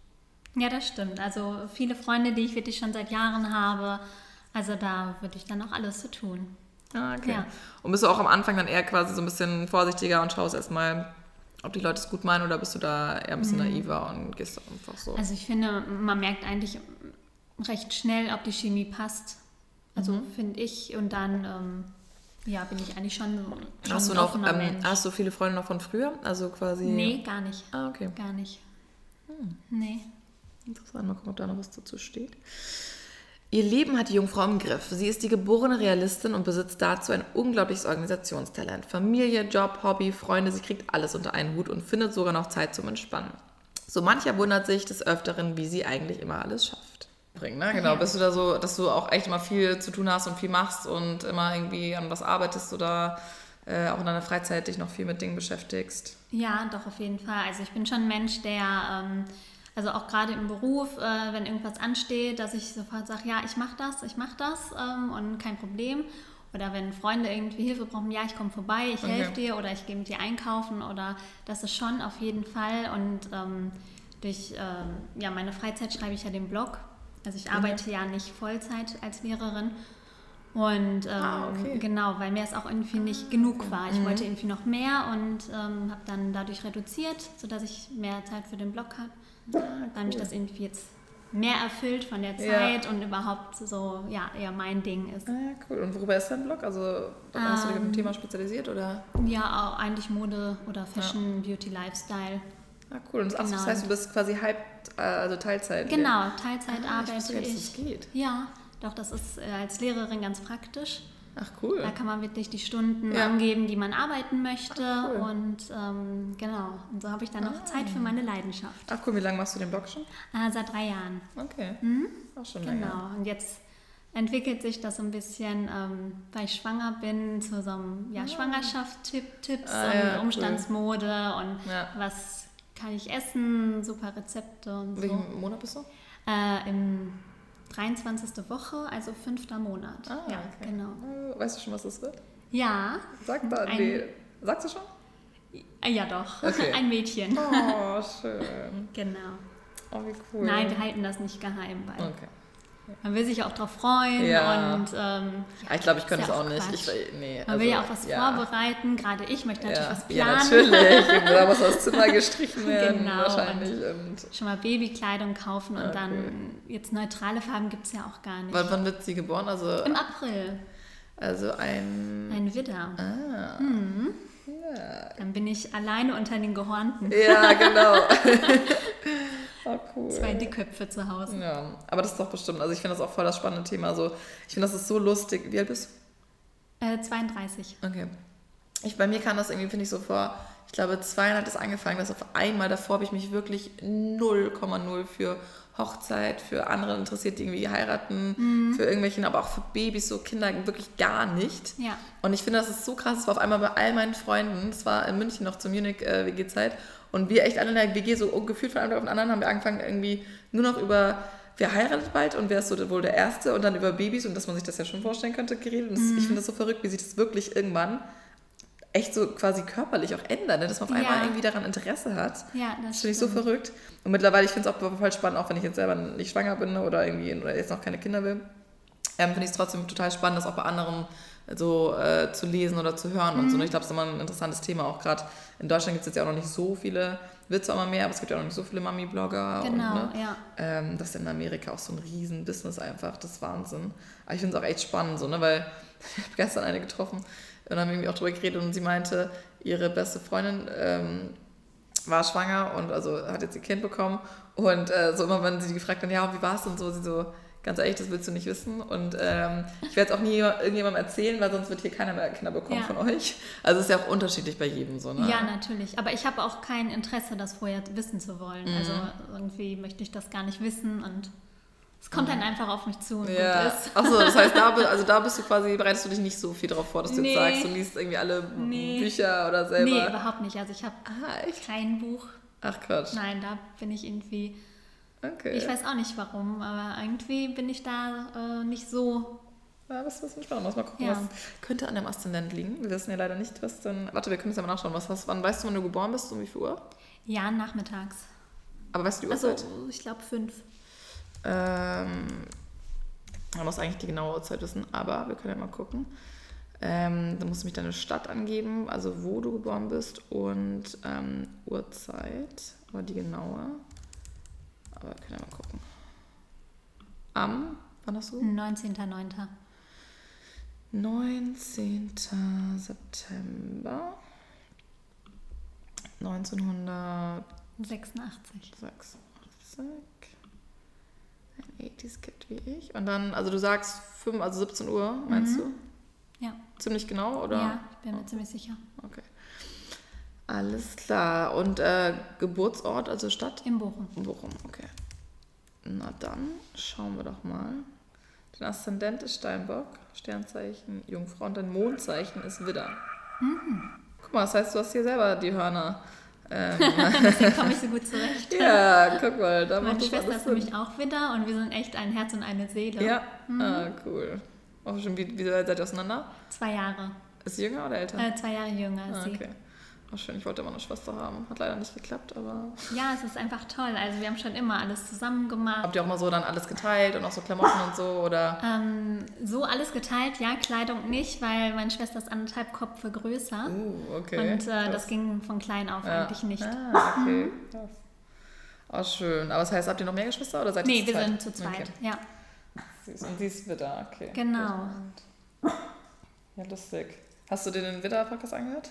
Ja, das stimmt. Also viele Freunde, die ich wirklich schon seit Jahren habe, also da würde ich dann auch alles zu tun. Ah, okay. Ja. Und bist du auch am Anfang dann eher quasi so ein bisschen vorsichtiger und schaust erstmal, ob die Leute es gut meinen oder bist du da eher ein bisschen mhm. naiver und gehst einfach so? Also ich finde, man merkt eigentlich recht schnell, ob die Chemie passt. Also mhm. finde ich und dann ähm, ja, bin ich eigentlich schon, schon hast du noch, ähm, Hast du viele Freunde noch von früher? Also quasi. Nee, gar nicht. Ah, okay. Gar nicht. Hm. Nee. Interessant, mal gucken, ob da noch was dazu steht. Ihr Leben hat die Jungfrau im Griff. Sie ist die geborene Realistin und besitzt dazu ein unglaubliches Organisationstalent. Familie, Job, Hobby, Freunde, sie kriegt alles unter einen Hut und findet sogar noch Zeit zum Entspannen. So mancher wundert sich des Öfteren, wie sie eigentlich immer alles schafft bringen. Ne? Genau, ja. bist du da so, dass du auch echt immer viel zu tun hast und viel machst und immer irgendwie an was arbeitest oder äh, auch in deiner Freizeit dich noch viel mit Dingen beschäftigst? Ja, doch, auf jeden Fall. Also ich bin schon ein Mensch, der, ähm, also auch gerade im Beruf, äh, wenn irgendwas ansteht, dass ich sofort sage, ja, ich mache das, ich mache das ähm, und kein Problem. Oder wenn Freunde irgendwie Hilfe brauchen, ja, ich komme vorbei, ich okay. helfe dir oder ich gehe mit dir einkaufen oder das ist schon auf jeden Fall. Und ähm, durch ähm, ja, meine Freizeit schreibe ich ja den Blog also ich arbeite ja nicht Vollzeit als Lehrerin. Und ähm, ah, okay. genau, weil mir es auch irgendwie nicht genug war. Ich mhm. wollte irgendwie noch mehr und ähm, habe dann dadurch reduziert, sodass ich mehr Zeit für den Blog habe. Ah, cool. Weil mich das irgendwie jetzt mehr erfüllt von der Zeit ja. und überhaupt so, ja, eher mein Ding ist. Ah, cool. Und worüber ist dein Blog? Also hast du dich auf ein ähm, Thema spezialisiert oder? Ja, auch eigentlich Mode oder Fashion, ja. Beauty, Lifestyle. Ah, cool. Und das, genau. das heißt, du bist quasi halb, äh, also Teilzeit. Genau, Teilzeit ah, arbeite ich. Wusste, ich. Das geht. Ja, doch, das ist äh, als Lehrerin ganz praktisch. Ach cool. Da kann man wirklich die Stunden ja. angeben, die man arbeiten möchte. Ach, cool. Und ähm, genau, und so habe ich dann noch ah. Zeit für meine Leidenschaft. Ach cool, wie lange machst du den Blog schon? Äh, seit drei Jahren. Okay. Mhm. Auch schon genau. länger. Genau, und jetzt entwickelt sich das so ein bisschen, ähm, weil ich schwanger bin, zu so einem ja, ah. Schwangerschaftstipps ah, und ja, Umstandsmode cool. und ja. was kann ich essen, super Rezepte und so. Welchen Monat bist du? Äh, Im 23. Woche, also fünfter Monat. Ah, ja, okay. genau. Äh, weißt du schon, was das wird? Ja. Sag da, ein, nee. Sagst du schon? Ja, doch. Okay. (laughs) Ein Mädchen. Oh, schön. (laughs) genau. Oh, wie cool. Nein, wir halten das nicht geheim, weil okay. Man will sich auch darauf freuen ja. und ähm, ja, ich glaube, ich könnte es auch, auch nicht. Ich, nee, Man also, will ja auch was ja. vorbereiten. Gerade ich möchte natürlich was planen. Ja, natürlich. Da muss das Zimmer (laughs) gestrichen werden genau. wahrscheinlich. Und, und schon mal Babykleidung kaufen und dann cool. jetzt neutrale Farben gibt es ja auch gar nicht. Wann, wann wird sie geboren? Also, Im April. Also ein... Ein Widder. Ah. Mhm. Dann bin ich alleine unter den Gehornten. Ja, genau. (laughs) Oh, cool. Zwei Dickköpfe zu Hause. Ja, aber das ist doch bestimmt, also ich finde das auch voll das spannende Thema. Also ich finde, das ist so lustig. Wie alt bist du? Äh, 32. Okay. Ich, bei mir kam das irgendwie, finde ich, so vor, ich glaube, zweieinhalb es angefangen, dass auf einmal davor habe ich mich wirklich 0,0 für Hochzeit, für andere interessiert, die irgendwie heiraten, mhm. für irgendwelchen, aber auch für Babys, so Kinder wirklich gar nicht. Ja. Und ich finde, das ist so krass. Es war auf einmal bei all meinen Freunden, das war in München noch zur Munich-WG-Zeit, äh, und wir echt alle in der WG, so gefühlt von einem Tag auf den anderen, haben wir angefangen irgendwie nur noch über wer heiratet bald und wer ist so wohl der Erste und dann über Babys und dass man sich das ja schon vorstellen könnte geredet. Und mhm. ich finde das so verrückt, wie sich das wirklich irgendwann echt so quasi körperlich auch ändert, ne? dass man auf einmal ja. irgendwie daran Interesse hat. Ja, das, das finde ich so verrückt. Und mittlerweile, ich finde es auch voll spannend, auch wenn ich jetzt selber nicht schwanger bin oder irgendwie oder jetzt noch keine Kinder will, ähm, finde ich es trotzdem total spannend, das auch bei anderen so äh, zu lesen oder zu hören mhm. und so. Und ich glaube, es ist immer ein interessantes Thema. Auch gerade in Deutschland gibt es jetzt ja auch noch nicht so viele, wird zwar immer mehr, aber es gibt ja auch noch nicht so viele Mami-Blogger. Genau, und, ne, ja. Ähm, das ist in Amerika auch so ein riesen Business einfach, das ist Wahnsinn. Aber ich finde es auch echt spannend, so, ne, weil (laughs) ich habe gestern eine getroffen und haben irgendwie auch drüber geredet und sie meinte, ihre beste Freundin ähm, war schwanger und also hat jetzt ihr Kind bekommen und äh, so immer, wenn sie gefragt hat, ja, wie war es und so, sie so, Ganz ehrlich, das willst du nicht wissen. Und ähm, ich werde es auch nie irgendjemandem erzählen, weil sonst wird hier keiner mehr Kinder bekommen ja. von euch. Also es ist ja auch unterschiedlich bei jedem so. Ne? Ja, natürlich. Aber ich habe auch kein Interesse, das vorher wissen zu wollen. Mhm. Also irgendwie möchte ich das gar nicht wissen und es kommt dann einfach auf mich zu und ja. gut ist. Achso, das heißt, da, also da bist du quasi, bereitest du dich nicht so viel darauf vor, dass du nee. jetzt sagst, du liest irgendwie alle nee. Bücher oder selber. Nee, überhaupt nicht. Also ich habe ah, kein Buch. Ach Quatsch. Nein, da bin ich irgendwie Okay. Ich weiß auch nicht warum, aber irgendwie bin ich da äh, nicht so. Ja, was ist spannend. Mal gucken, ja. was könnte an dem Aszendent liegen. Wir wissen ja leider nicht, was dann. Warte, wir können es ja mal nachschauen. Was, was, wann weißt du, wann du geboren bist? Um wie viel Uhr? Ja, nachmittags. Aber weißt du die Uhrzeit? Also, ich glaube fünf. Ähm, man muss eigentlich die genaue Uhrzeit wissen, aber wir können ja mal gucken. Ähm, da musst du mich deine Stadt angeben, also wo du geboren bist und ähm, Uhrzeit, aber die genaue. Aber können wir mal gucken. Am, wann hast du? 19.09. 19. September 1986. 86. Ein 80s Kid wie ich. Und dann, also du sagst 5, also 17 Uhr, meinst mhm. du? Ja. Ziemlich genau, oder? Ja, ich bin mir oh. ziemlich sicher. Okay. Alles klar. Und äh, Geburtsort, also Stadt? In Bochum. In Bochum, okay. Na dann schauen wir doch mal. Dein Aszendent ist Steinbock, Sternzeichen Jungfrau und dein Mondzeichen ist Widder. Mhm. Guck mal, das heißt, du hast hier selber die Hörner. Ähm. (laughs) Deswegen komme ich so gut zurecht. Ja, guck mal. Da Meine Schwester ist nämlich auch Widder und wir sind echt ein Herz und eine Seele. Ja, mhm. ah, cool. Auch schon, wie, wie seid ihr auseinander? Zwei Jahre. Ist sie jünger oder älter? Äh, zwei Jahre jünger ist ah, okay. Ach schön, ich wollte immer eine Schwester haben. Hat leider nicht geklappt, aber. Ja, es ist einfach toll. Also wir haben schon immer alles zusammen gemacht. Habt ihr auch mal so dann alles geteilt und auch so Klamotten und so, oder? Ähm, so alles geteilt, ja, Kleidung nicht, weil meine Schwester ist anderthalb Kopfe größer. Uh, okay. Und äh, das ging von klein auf ja. eigentlich nicht. Ah, okay. Krass. Oh, schön. Aber das heißt, habt ihr noch mehr Geschwister oder seid ihr nee, zu zweit? Nee, wir sind zu zweit, okay. ja. Und sie ist Widder, okay. Genau. Ja, lustig. Hast du dir den Widder-Podcast angehört?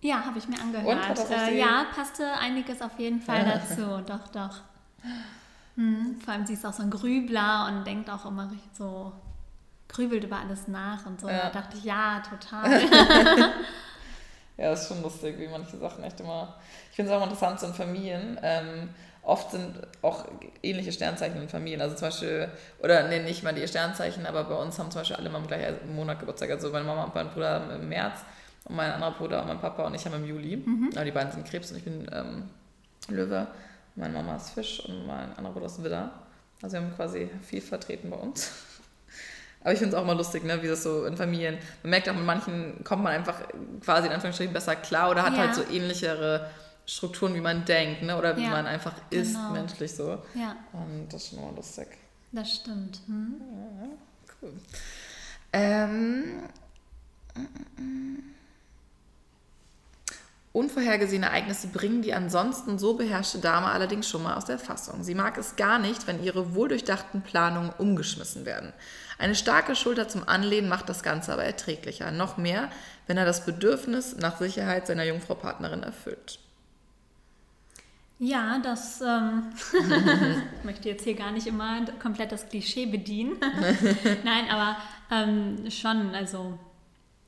Ja, habe ich mir angehört. Und, äh, ja, passte einiges auf jeden Fall dazu. doch, doch. Hm, vor allem sie ist auch so ein Grübler und denkt auch immer so, grübelt über alles nach und so. Ja. Da dachte ich, ja, total. (laughs) ja, ist schon lustig, wie manche Sachen echt immer. Ich finde es auch interessant so in Familien. Ähm, oft sind auch ähnliche Sternzeichen in Familien. Also zum Beispiel, oder nee, nicht mal die Sternzeichen, aber bei uns haben zum Beispiel alle mal im gleichen Monat Geburtstag. Also meine Mama und mein Bruder haben im März und mein anderer Bruder und mein Papa und ich haben im Juli. Mhm. Aber die beiden sind Krebs und ich bin ähm, Löwe. Meine Mama ist Fisch und mein anderer Bruder ist Widder. Also wir haben quasi viel vertreten bei uns. (laughs) Aber ich finde es auch mal lustig, ne, wie das so in Familien. Man merkt auch, mit manchen kommt man einfach quasi in Anführungsstrichen besser klar oder hat ja. halt so ähnlichere Strukturen, wie man denkt, ne? Oder wie ja, man einfach genau. ist, menschlich so. Ja. Und das ist schon mal lustig. Das stimmt. Hm? Ja, cool. Ähm, mm, mm, mm. Unvorhergesehene Ereignisse bringen die ansonsten so beherrschte Dame allerdings schon mal aus der Fassung. Sie mag es gar nicht, wenn ihre wohldurchdachten Planungen umgeschmissen werden. Eine starke Schulter zum Anlehnen macht das Ganze aber erträglicher. Noch mehr, wenn er das Bedürfnis nach Sicherheit seiner Jungfrau-Partnerin erfüllt. Ja, das ähm, (laughs) ich möchte jetzt hier gar nicht immer komplett das Klischee bedienen. (laughs) Nein, aber ähm, schon, also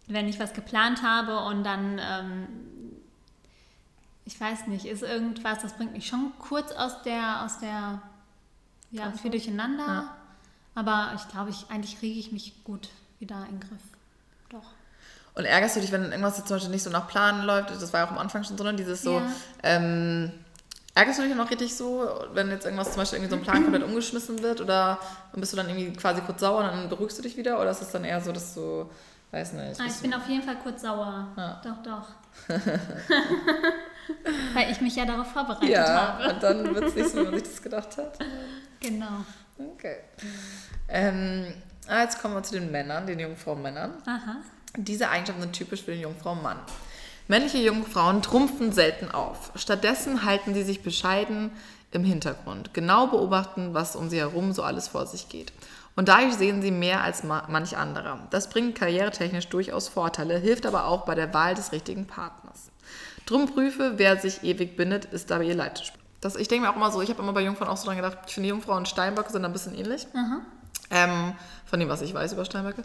wenn ich was geplant habe und dann ähm, ich weiß nicht, ist irgendwas, das bringt mich schon kurz aus der, aus der, ja, viel durcheinander. Ja. Aber ich glaube, ich, eigentlich kriege ich mich gut wieder in den Griff. Doch. Und ärgerst du dich, wenn irgendwas jetzt zum Beispiel nicht so nach Plan läuft? Das war ja auch am Anfang schon so, ne? Dieses so, ja. ähm, ärgerst du dich noch richtig so, wenn jetzt irgendwas zum Beispiel irgendwie so ein Plan komplett umgeschmissen wird? Oder bist du dann irgendwie quasi kurz sauer und dann beruhigst du dich wieder? Oder ist es dann eher so, dass du, weiß nicht. Ah, ich bin auf jeden Fall kurz sauer. Ja. Doch, doch. (laughs) (laughs) Weil ich mich ja darauf vorbereitet ja, habe. Ja, und dann wird es nicht so, wie man sich das gedacht hat. (laughs) Genau. Okay. Ähm, ah, jetzt kommen wir zu den Männern, den Jungfrau-Männern. Aha. Diese Eigenschaften sind typisch für den Jungfrau-Mann. Männliche Jungfrauen trumpfen selten auf. Stattdessen halten sie sich bescheiden im Hintergrund, genau beobachten, was um sie herum so alles vor sich geht. Und dadurch sehen sie mehr als manch anderer. Das bringt karrieretechnisch durchaus Vorteile, hilft aber auch bei der Wahl des richtigen Partners. Drum prüfe, wer sich ewig bindet, ist dabei ihr Leitspiel. Das, ich denke mir auch immer so, ich habe immer bei Jungfrauen auch so dran gedacht, ich finde Jungfrauen und Steinböcke sind ein bisschen ähnlich. Ähm, von dem, was ich weiß über Steinböcke.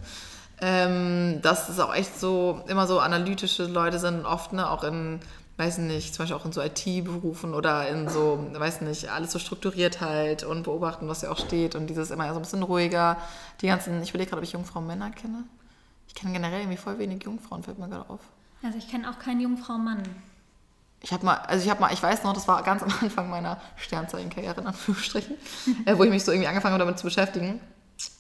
Ähm, dass es auch echt so, immer so analytische Leute sind, oft ne, auch in, weiß nicht, zum Beispiel auch in so IT-Berufen oder in so, weiß nicht, alles so strukturiert halt und beobachten, was ja auch steht und dieses immer so ein bisschen ruhiger. Die ganzen, ich überlege gerade, ob ich Jungfrauen Männer kenne. Ich kenne generell irgendwie voll wenig Jungfrauen, fällt mir gerade auf. Also ich kenne auch keinen Jungfrau-Mann. Ich habe mal, also ich habe mal, ich weiß noch, das war ganz am Anfang meiner Sternzeichenkarriere in Anführungsstrichen, (laughs) äh, wo ich mich so irgendwie angefangen habe damit zu beschäftigen.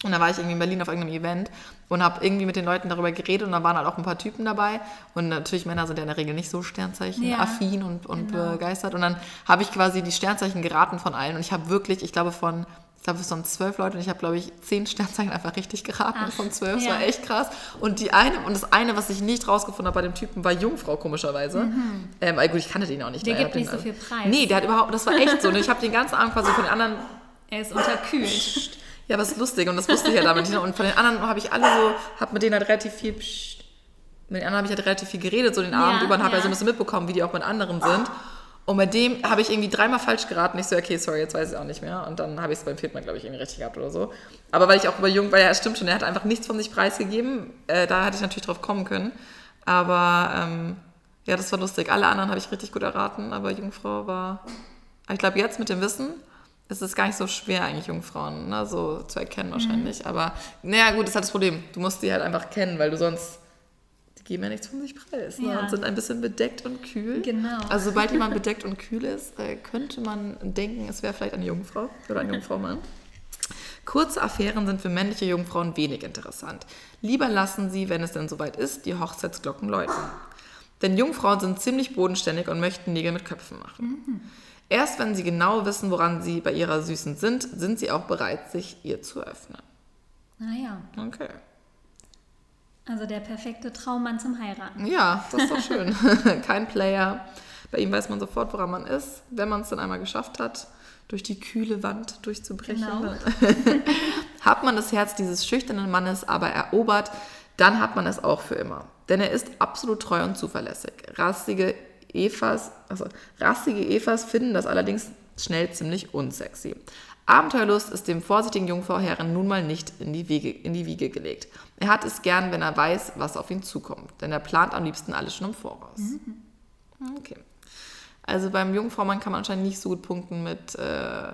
Und da war ich irgendwie in Berlin auf irgendeinem Event und habe irgendwie mit den Leuten darüber geredet und da waren halt auch ein paar Typen dabei. Und natürlich Männer sind ja in der Regel nicht so Sternzeichen-affin ja, und, und genau. begeistert. Und dann habe ich quasi die Sternzeichen geraten von allen und ich habe wirklich, ich glaube von ich glaube, es waren zwölf Leute und ich habe, glaube ich, zehn Sternzeichen einfach richtig geraten Ach, von zwölf. Das ja. war echt krass. Und die eine, und das eine, was ich nicht rausgefunden habe bei dem Typen, war Jungfrau, komischerweise. Mhm. Ähm, gut, ich kannte den auch nicht. Der gibt nicht den, so viel Preis. Nee, der hat überhaupt, das war echt so. Und ich habe den ganzen Abend quasi von den anderen. Er ist unterkühlt. Ja, was lustig und das wusste ich ja damit. Und von den anderen habe ich alle so, habe mit denen halt relativ viel, pssst, mit den anderen habe ich halt relativ viel geredet, so den ja, Abend über und habe ja. ja so ein bisschen mitbekommen, wie die auch mit anderen sind. Und bei dem habe ich irgendwie dreimal falsch geraten. Ich so, okay, sorry, jetzt weiß ich auch nicht mehr. Und dann habe ich es beim vierten Mal, glaube ich, irgendwie richtig gehabt oder so. Aber weil ich auch über Jung, weil ja, es stimmt schon, er hat einfach nichts von sich preisgegeben. Äh, da hätte ich natürlich drauf kommen können. Aber ähm, ja, das war lustig. Alle anderen habe ich richtig gut erraten, aber Jungfrau war. Ich glaube, jetzt mit dem Wissen ist es gar nicht so schwer, eigentlich Jungfrauen ne, so zu erkennen, wahrscheinlich. Mhm. Aber naja, gut, das ist halt das Problem. Du musst die halt einfach kennen, weil du sonst die geben ja nichts von sich preis ne? ja. und sind ein bisschen bedeckt und kühl. Genau. Also sobald jemand (laughs) bedeckt und kühl ist, äh, könnte man denken, es wäre vielleicht eine Jungfrau oder ein Jungfraumann. Kurze Affären sind für männliche Jungfrauen wenig interessant. Lieber lassen sie, wenn es denn soweit ist, die Hochzeitsglocken läuten. Denn Jungfrauen sind ziemlich bodenständig und möchten Nägel mit Köpfen machen. Mhm. Erst wenn sie genau wissen, woran sie bei ihrer Süßen sind, sind sie auch bereit, sich ihr zu öffnen. Naja. Ah okay. Also der perfekte Traummann zum Heiraten. Ja, das ist doch schön. (laughs) Kein Player. Bei ihm weiß man sofort, woran man ist, wenn man es dann einmal geschafft hat, durch die kühle Wand durchzubrechen. Genau. (laughs) hat man das Herz dieses schüchternen Mannes aber erobert, dann hat man es auch für immer. Denn er ist absolut treu und zuverlässig. Rassige Evas, also rassige Evas finden das allerdings schnell ziemlich unsexy. Abenteuerlust ist dem vorsichtigen Jungfrauherren nun mal nicht in die, Wege, in die Wiege gelegt. Er hat es gern, wenn er weiß, was auf ihn zukommt, denn er plant am liebsten alles schon im Voraus. Mhm. Okay. Also beim Jungfraumann kann man anscheinend nicht so gut punkten mit äh,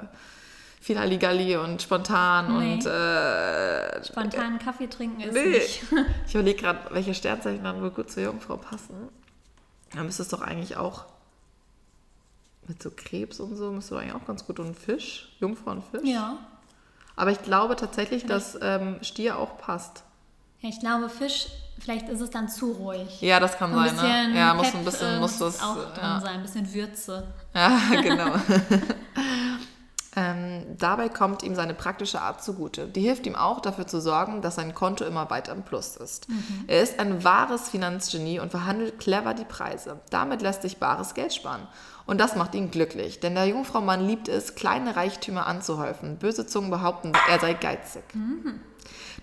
viel Halligalli und spontan nee. und äh, spontan Kaffee trinken ist nee. nicht. ich überlege gerade, welche Sternzeichen dann wohl gut zur Jungfrau passen. Da müsste es doch eigentlich auch mit so Krebs und so müsste doch eigentlich auch ganz gut und Fisch, Jungfrau und Fisch. Ja. Aber ich glaube tatsächlich, vielleicht. dass ähm, Stier auch passt. Ja, ich glaube Fisch, vielleicht ist es dann zu ruhig. Ja, das kann ein sein. Ne? Ja, muss ein bisschen, äh, muss das auch drin ja. sein, ein bisschen Würze. Ja, (laughs) genau. (laughs) Ähm, dabei kommt ihm seine praktische Art zugute. Die hilft ihm auch dafür zu sorgen, dass sein Konto immer weiter im Plus ist. Mhm. Er ist ein wahres Finanzgenie und verhandelt clever die Preise. Damit lässt sich bares Geld sparen. Und das macht ihn glücklich, denn der Jungfraumann liebt es, kleine Reichtümer anzuhäufen. Böse Zungen behaupten, er sei geizig. Mhm.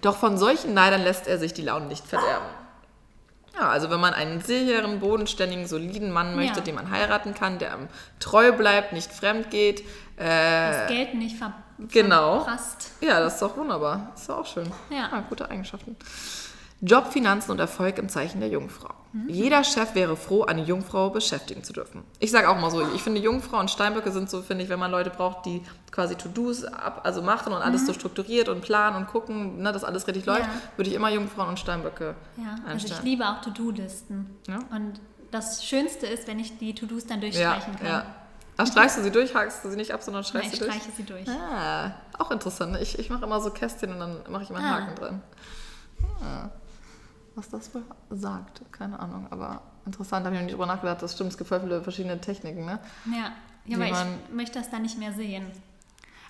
Doch von solchen Neidern lässt er sich die Laune nicht verderben. Ja, also wenn man einen sicheren, bodenständigen, soliden Mann möchte, ja. den man heiraten kann, der einem treu bleibt, nicht fremd geht. Äh, das Geld nicht ver genau. verprasst. Ja, das ist doch wunderbar. Das ist doch auch schön. Ja. ja. Ah, gute Eigenschaften. Job, Finanzen und Erfolg im Zeichen der Jungfrau. Mhm. Jeder Chef wäre froh, eine Jungfrau beschäftigen zu dürfen. Ich sage auch mal so, ich finde Jungfrau und Steinböcke sind so, finde ich, wenn man Leute braucht, die quasi To-Dos also machen und alles mhm. so strukturiert und planen und gucken, ne, dass alles richtig läuft, ja. würde ich immer Jungfrauen und Steinböcke ja, einstellen. Also ich liebe auch To-Do-Listen. Ja? Und das Schönste ist, wenn ich die To-Dos dann durchstreichen kann. Ja. Ach, streichst du sie durch, hakst du sie nicht ab, sondern streichst sie durch? ich streiche sie durch. Ah, auch interessant. Ich, ich mache immer so Kästchen und dann mache ich immer einen ah. Haken drin. Ah was das wohl sagt. Keine Ahnung, aber interessant, da habe ich noch nicht drüber nachgedacht. Das stimmt, es gibt voll viele verschiedene Techniken, ne? Ja, ja aber ich möchte das da nicht mehr sehen.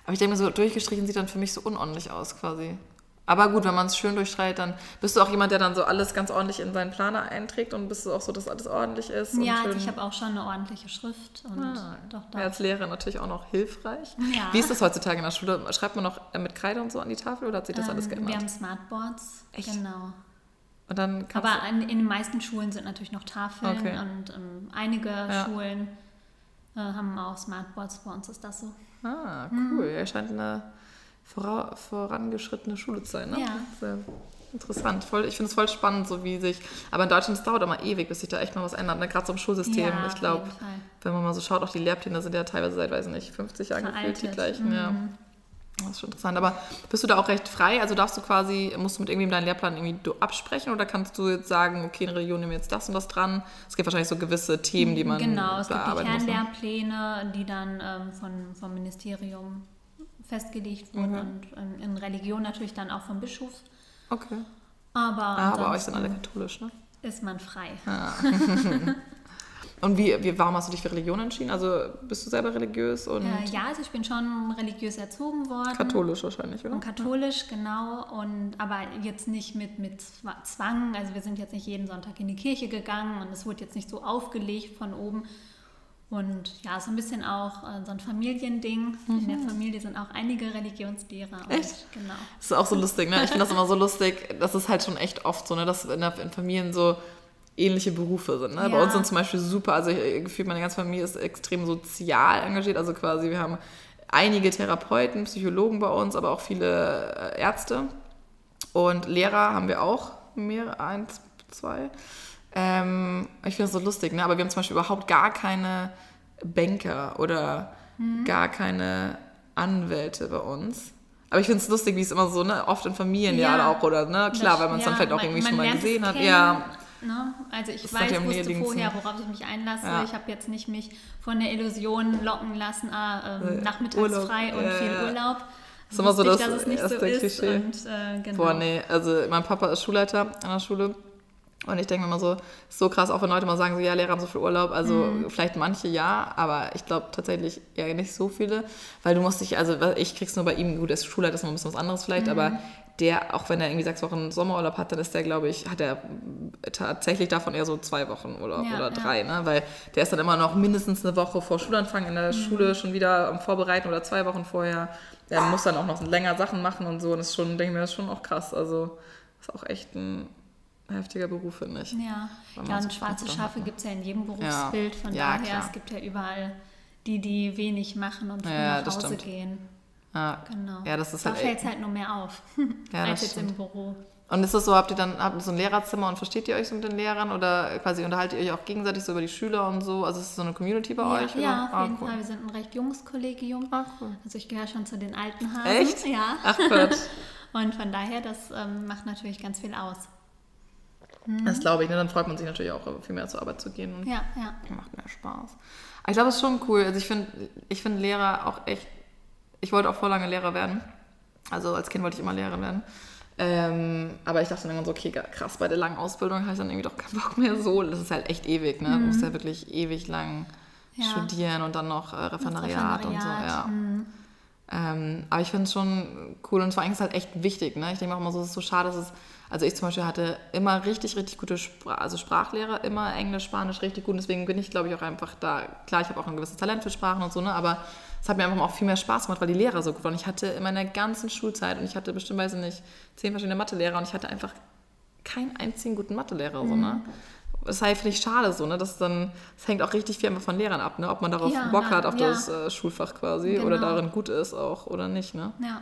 Aber ich denke mir so, durchgestrichen sieht dann für mich so unordentlich aus quasi. Aber gut, wenn man es schön durchstreicht, dann bist du auch jemand, der dann so alles ganz ordentlich in seinen Planer einträgt und bist du auch so, dass alles ordentlich ist. Ja, also ich habe auch schon eine ordentliche Schrift. Und ah, doch, doch. Ja, als Lehrer natürlich auch noch hilfreich. Ja. Wie ist das heutzutage in der Schule? Schreibt man noch mit Kreide und so an die Tafel oder hat sich das ähm, alles geändert? Wir haben Smartboards. Echt? Genau. Und dann Aber an, in den meisten Schulen sind natürlich noch Tafeln okay. und ähm, einige ja. Schulen äh, haben auch Smartboards. Bei uns ist das so. Ah, cool. Mhm. Er scheint eine vora vorangeschrittene Schule zu sein. Ne? Ja. Sehr interessant. Voll, ich finde es voll spannend, so wie sich. Aber in Deutschland es dauert immer ewig, bis sich da echt mal was ändert. Ne? Gerade so im Schulsystem. Ja, ich glaube, wenn man mal so schaut, auch die Lehrpläne sind ja teilweise seit, weiß nicht, 50 Jahren gefühlt die gleichen. Mhm. Ja. Das ist schon interessant. Aber bist du da auch recht frei? Also darfst du quasi, musst du mit irgendwem deinen Lehrplan irgendwie absprechen oder kannst du jetzt sagen, okay, in der Region nehmen wir jetzt das und das dran? Es gibt wahrscheinlich so gewisse Themen, die man Genau, es gibt die ne? Kernlehrpläne, die dann ähm, von, vom Ministerium festgelegt wurden mhm. und ähm, in Religion natürlich dann auch vom Bischof. Okay. Aber, ah, aber euch sind alle katholisch, ne? Ist man frei. Ah. (laughs) (laughs) Und wie, wie, warum hast du dich für Religion entschieden? Also bist du selber religiös? Und äh, ja, also ich bin schon religiös erzogen worden. Katholisch wahrscheinlich, oder? Und katholisch, ja. genau. Und, aber jetzt nicht mit, mit Zwang. Also wir sind jetzt nicht jeden Sonntag in die Kirche gegangen und es wurde jetzt nicht so aufgelegt von oben. Und ja, so ein bisschen auch äh, so ein Familiending. Mhm. In der mhm. Familie sind auch einige Religionslehrer. Echt? genau. Das ist auch so lustig, ne? Ich finde das immer so lustig. Das ist halt schon echt oft so, ne? Dass in, der, in Familien so ähnliche Berufe sind. Ne? Ja. Bei uns sind zum Beispiel super, also ich, gefühlt meine ganze Familie ist extrem sozial engagiert, also quasi wir haben einige Therapeuten, Psychologen bei uns, aber auch viele äh, Ärzte und Lehrer haben wir auch, mehr, eins, zwei. Ähm, ich finde das so lustig, ne? aber wir haben zum Beispiel überhaupt gar keine Banker oder mhm. gar keine Anwälte bei uns. Aber ich finde es lustig, wie es immer so, ne, oft in Familien ja, ja auch, oder, ne, klar, das, weil man es ja, dann vielleicht auch irgendwie schon mal gesehen hat. Ja, Ne? Also ich weiß, wusste vorher, worauf ich mich einlasse. Ja. Ich habe jetzt nicht mich von der Illusion locken lassen, ah, ähm, äh, nachmittags Urlaub. frei und äh, viel Urlaub. Das ist immer so das nicht erste so Klischee. Und, äh, genau. Boah, nee, also mein Papa ist Schulleiter an der Schule. Und ich denke mir immer so, ist so krass, auch wenn Leute mal sagen, so, ja, Lehrer haben so viel Urlaub. Also mhm. vielleicht manche ja, aber ich glaube tatsächlich eher nicht so viele. Weil du musst dich, also ich krieg's nur bei ihm, gut, der Schulleiter ist noch ein bisschen was anderes vielleicht, mhm. aber der, auch wenn er irgendwie sechs Wochen Sommerurlaub hat, dann ist der, glaube ich, hat er tatsächlich davon eher so zwei Wochen Urlaub ja, oder drei, ja. ne? Weil der ist dann immer noch mindestens eine Woche vor Schulanfang in der mhm. Schule schon wieder am Vorbereiten oder zwei Wochen vorher. Er muss dann auch noch länger Sachen machen und so. Und das ist schon, denke ich mir, das ist schon auch krass. Also ist auch echt ein heftiger Beruf, finde ich. Ja, ja und schwarze Schafe gibt es ja in jedem Berufsbild. Von daher, klar. es gibt ja überall die, die wenig machen und Ja, nach Hause gehen. Ja. Genau. Ja, das ist da halt fällt es halt nur mehr auf, (laughs) Ja, als jetzt stimmt. im Büro. Und ist das so, habt ihr dann habt ihr so ein Lehrerzimmer und versteht ihr euch so mit den Lehrern oder quasi unterhaltet ihr euch auch gegenseitig so über die Schüler und so? Also ist es so eine Community bei Ja, euch? Oder? ja, auf ah, jeden cool. Fall. Wir sind ein recht junges Kollegium. Ah, cool. Also ich gehöre schon zu den alten Hasen. Echt? Ja. Ach Gott. (laughs) Und von daher, das ähm, macht natürlich ganz viel aus. Das glaube ich, ne? Dann freut man sich natürlich auch, viel mehr zur Arbeit zu gehen Ja, ja. macht mehr Spaß. Aber ich glaube, es ist schon cool. Also ich finde ich find Lehrer auch echt. Ich wollte auch vor lange Lehrer werden. Also als Kind wollte ich immer Lehrer werden. Ähm, aber ich dachte dann irgendwann so, okay, krass, bei der langen Ausbildung habe ich dann irgendwie doch keinen Bock mehr so. Das ist halt echt ewig, ne? Du musst ja wirklich ewig lang Ja. studieren und dann noch äh, Referendariat, und so, Referendariat, ja. Ähm, aber ich finde es schon cool und vor allem ist es halt echt wichtig. Ne? Ich denke auch immer so, es ist so schade, dass es, also ich zum Beispiel hatte immer richtig, richtig gute Spra also Sprachlehrer, immer Englisch, Spanisch richtig gut. Und deswegen bin ich, glaube ich, auch einfach da, klar, ich habe auch ein gewisses Talent für Sprachen und so, ne? aber es hat mir einfach auch viel mehr Spaß gemacht, weil die Lehrer so gut waren. Ich hatte in meiner ganzen Schulzeit und ich hatte bestimmt, weiß ich nicht, zehn verschiedene Mathelehrer und ich hatte einfach keinen einzigen guten Mathelehrer. So, ne? Das heißt, finde ich schade so, ne? Das dann, das hängt auch richtig viel einfach von Lehrern ab, ne? Ob man darauf Ja, Bock na, hat, auf ja. das äh, Schulfach quasi oder Genau. darin gut ist auch oder nicht, ne? Ja.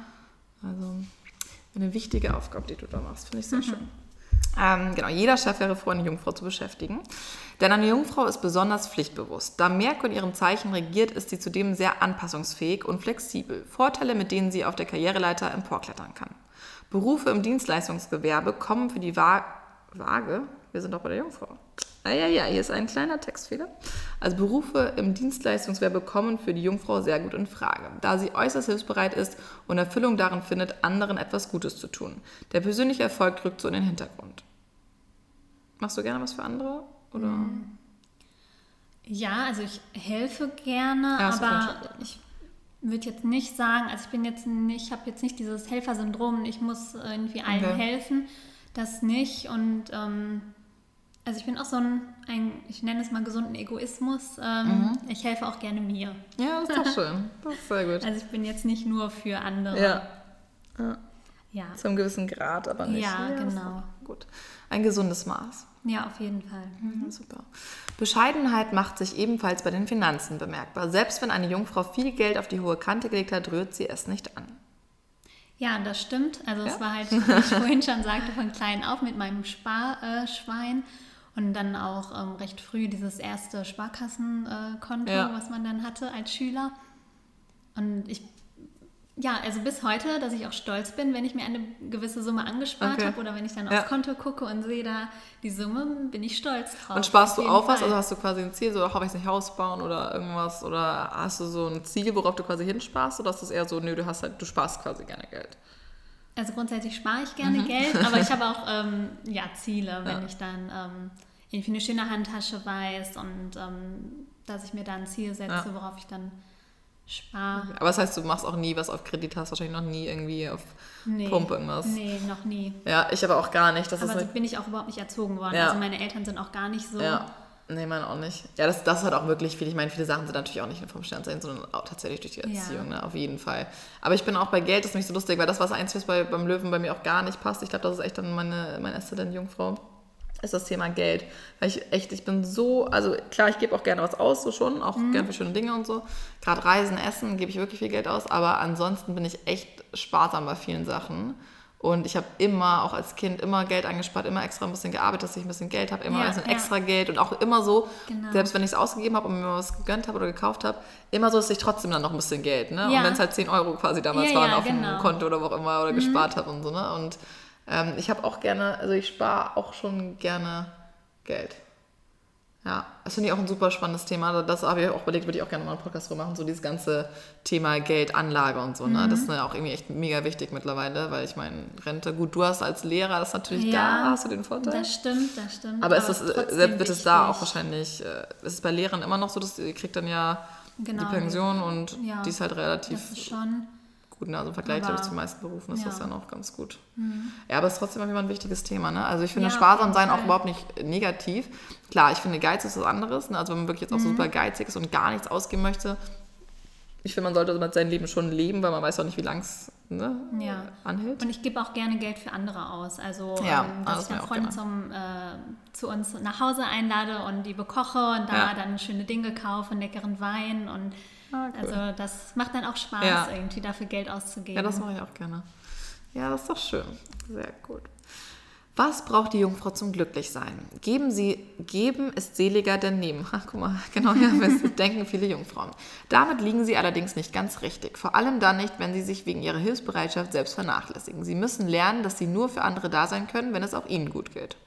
Also eine wichtige Aufgabe, die du da machst, finde ich Mhm. sehr schön. Ähm, genau, jeder Chef wäre froh, eine Jungfrau zu beschäftigen. Denn eine Jungfrau ist besonders pflichtbewusst. Da Merkur in ihrem Zeichen regiert, ist sie zudem sehr anpassungsfähig und flexibel. Vorteile, mit denen sie auf der Karriereleiter emporklettern kann. Berufe im Dienstleistungsgewerbe kommen für die Wa Waage. Wir sind doch bei der Jungfrau. Ah ja, ja, hier ist ein kleiner Textfehler. Also Berufe im Dienstleistungsgewerbe kommen für die Jungfrau sehr gut in Frage, da sie äußerst hilfsbereit ist und Erfüllung darin findet, anderen etwas Gutes zu tun. Der persönliche Erfolg rückt so in den Hintergrund. Machst du gerne was für andere? Oder? Ja, also ich helfe gerne, Ja, aber ich würde jetzt nicht sagen, also ich bin jetzt nicht, ich habe jetzt nicht dieses Helfersyndrom, ich muss irgendwie allen Okay. helfen, das nicht und ähm, also ich bin auch so ein, ein, ich nenne es mal gesunden Egoismus. Ähm, Mhm. Ich helfe auch gerne mir. Ja, das ist doch schön. Das ist sehr gut. Also ich bin jetzt nicht nur für andere. Ja. ja. Ja, Zu einem gewissen Grad, aber nicht. Ja, ist genau. Gut. Ein gesundes Maß. ja auf jeden Fall. Ja, super. Bescheidenheit macht sich ebenfalls bei den Finanzen bemerkbar. Selbst wenn eine Jungfrau viel Geld auf die hohe Kante gelegt hat, rührt sie es nicht an. Ja, das stimmt. Also Ja? es war halt, wie ich vorhin schon sagte, von klein auf mit meinem Sparschwein und dann auch ähm, recht früh dieses erste Sparkassenkonto, äh, Konto, Ja. was man dann hatte als Schüler. Und ich, ja, also bis heute, dass ich auch stolz bin, wenn ich mir eine gewisse Summe angespart Okay. habe oder wenn ich dann Ja. aufs Konto gucke und sehe da die Summe, bin ich stolz drauf. Und sparst du jeden auf was? Also hast du quasi ein Ziel, so, ach, ich nicht Haus bauen oder irgendwas? Oder hast du so ein Ziel, worauf du quasi hinsparst? Oder ist das eher so, nö, du hast halt, du sparst quasi gerne Geld? Also grundsätzlich spare ich gerne Geld, aber ich (laughs) habe auch ähm, ja, Ziele, wenn Mhm. Ja. ich dann ähm, irgendwie eine schöne Handtasche weiß und ähm, dass ich mir da ein Ziel setze, Ja. worauf ich dann spare. Aber das heißt, du machst auch nie was auf Kredit, hast wahrscheinlich noch nie irgendwie auf Nee, Pump irgendwas. nee, noch nie. Ja, ich aber auch gar nicht. Das aber so halt, bin ich auch überhaupt nicht erzogen worden. Ja. Also meine Eltern sind auch gar nicht so. Ja. Nee, meine auch nicht. Ja, das, das hat auch wirklich viel. Ich meine, viele Sachen sind natürlich auch nicht nur vom Sternzeichen, sondern auch tatsächlich durch die Ja. Erziehung, ne? auf jeden Fall. Aber ich bin auch bei Geld, das ist nicht so lustig, weil das, was eins was bei, beim Löwen bei mir auch gar nicht passt, ich glaube, das ist echt dann meine, meine Aszendent Jungfrau, ist das Thema Geld. Weil ich echt, ich bin so, also klar, ich gebe auch gerne was aus, so schon, auch Mhm. gerne für schöne Dinge und so. Gerade Reisen, Essen gebe ich wirklich viel Geld aus, aber ansonsten bin ich echt sparsam bei vielen Sachen. Und ich habe immer, auch als Kind, immer Geld angespart, immer extra ein bisschen gearbeitet, dass ich ein bisschen Geld habe, immer Ja, ein bisschen ja. extra Geld und auch immer so, Genau. selbst wenn ich es ausgegeben habe und mir was gegönnt habe oder gekauft habe, immer so, dass ich trotzdem dann noch ein bisschen Geld, ne? Ja. Und wenn es halt 10 Euro quasi damals waren ja, auf genau. dem Konto oder wo auch immer oder gespart habe und so, ne? Und ähm, ich habe auch gerne, also ich spare auch schon gerne Geld. Ja, das finde ich auch ein super spannendes Thema. Das habe ich auch überlegt, würde ich auch gerne mal einen Podcast drüber machen, so dieses ganze Thema Geldanlage und so. Ne? Das ist ja auch irgendwie echt mega wichtig mittlerweile, weil ich meine, Rente, gut, du hast als Lehrer, das ist natürlich da, hast du den Vorteil. Das stimmt, das stimmt. Aber ist es, es äh, wird es da auch wahrscheinlich, äh, ist es bei Lehrern immer noch so, dass ihr kriegt dann ja Genau, die Pension und ja, die ist halt relativ Das ist schon. Gut. Ne? Also im Vergleich, Aber- ich, zu den meisten Berufen ist das ja. Mhm. ja noch ganz gut. Ja, aber es ist trotzdem immer ein wichtiges Thema. Ne? Also ich finde Ja, sparsam sein auch überhaupt nicht negativ. Klar, ich finde Geiz ist was anderes. Ne? Also wenn man wirklich jetzt auch Mhm. super geizig ist und gar nichts ausgeben möchte, ich finde, man sollte sein Leben schon leben, weil man weiß auch nicht, wie lang es ne, Ja. anhält. Und ich gebe auch gerne Geld für andere aus. Also, Ja, ähm, dass das ich dann Freunde zum, äh, zu uns nach Hause einlade und die bekoche und da Ja. dann schöne Dinge kaufe, einen leckeren Wein. Und Ah, cool. also das macht dann auch Spaß, Ja. irgendwie dafür Geld auszugeben. Ja, das mache ich auch gerne. Ja, das ist doch schön. Sehr gut. Was braucht die Jungfrau zum Glücklichsein? Geben Sie, geben ist seliger denn nehmen. Ach, (laughs) guck mal, genau, ja, das (laughs) denken viele Jungfrauen. Damit liegen Sie allerdings nicht ganz richtig. Vor allem dann nicht, wenn Sie sich wegen Ihrer Hilfsbereitschaft selbst vernachlässigen. Sie müssen lernen, dass Sie nur für andere da sein können, wenn es auch Ihnen gut geht.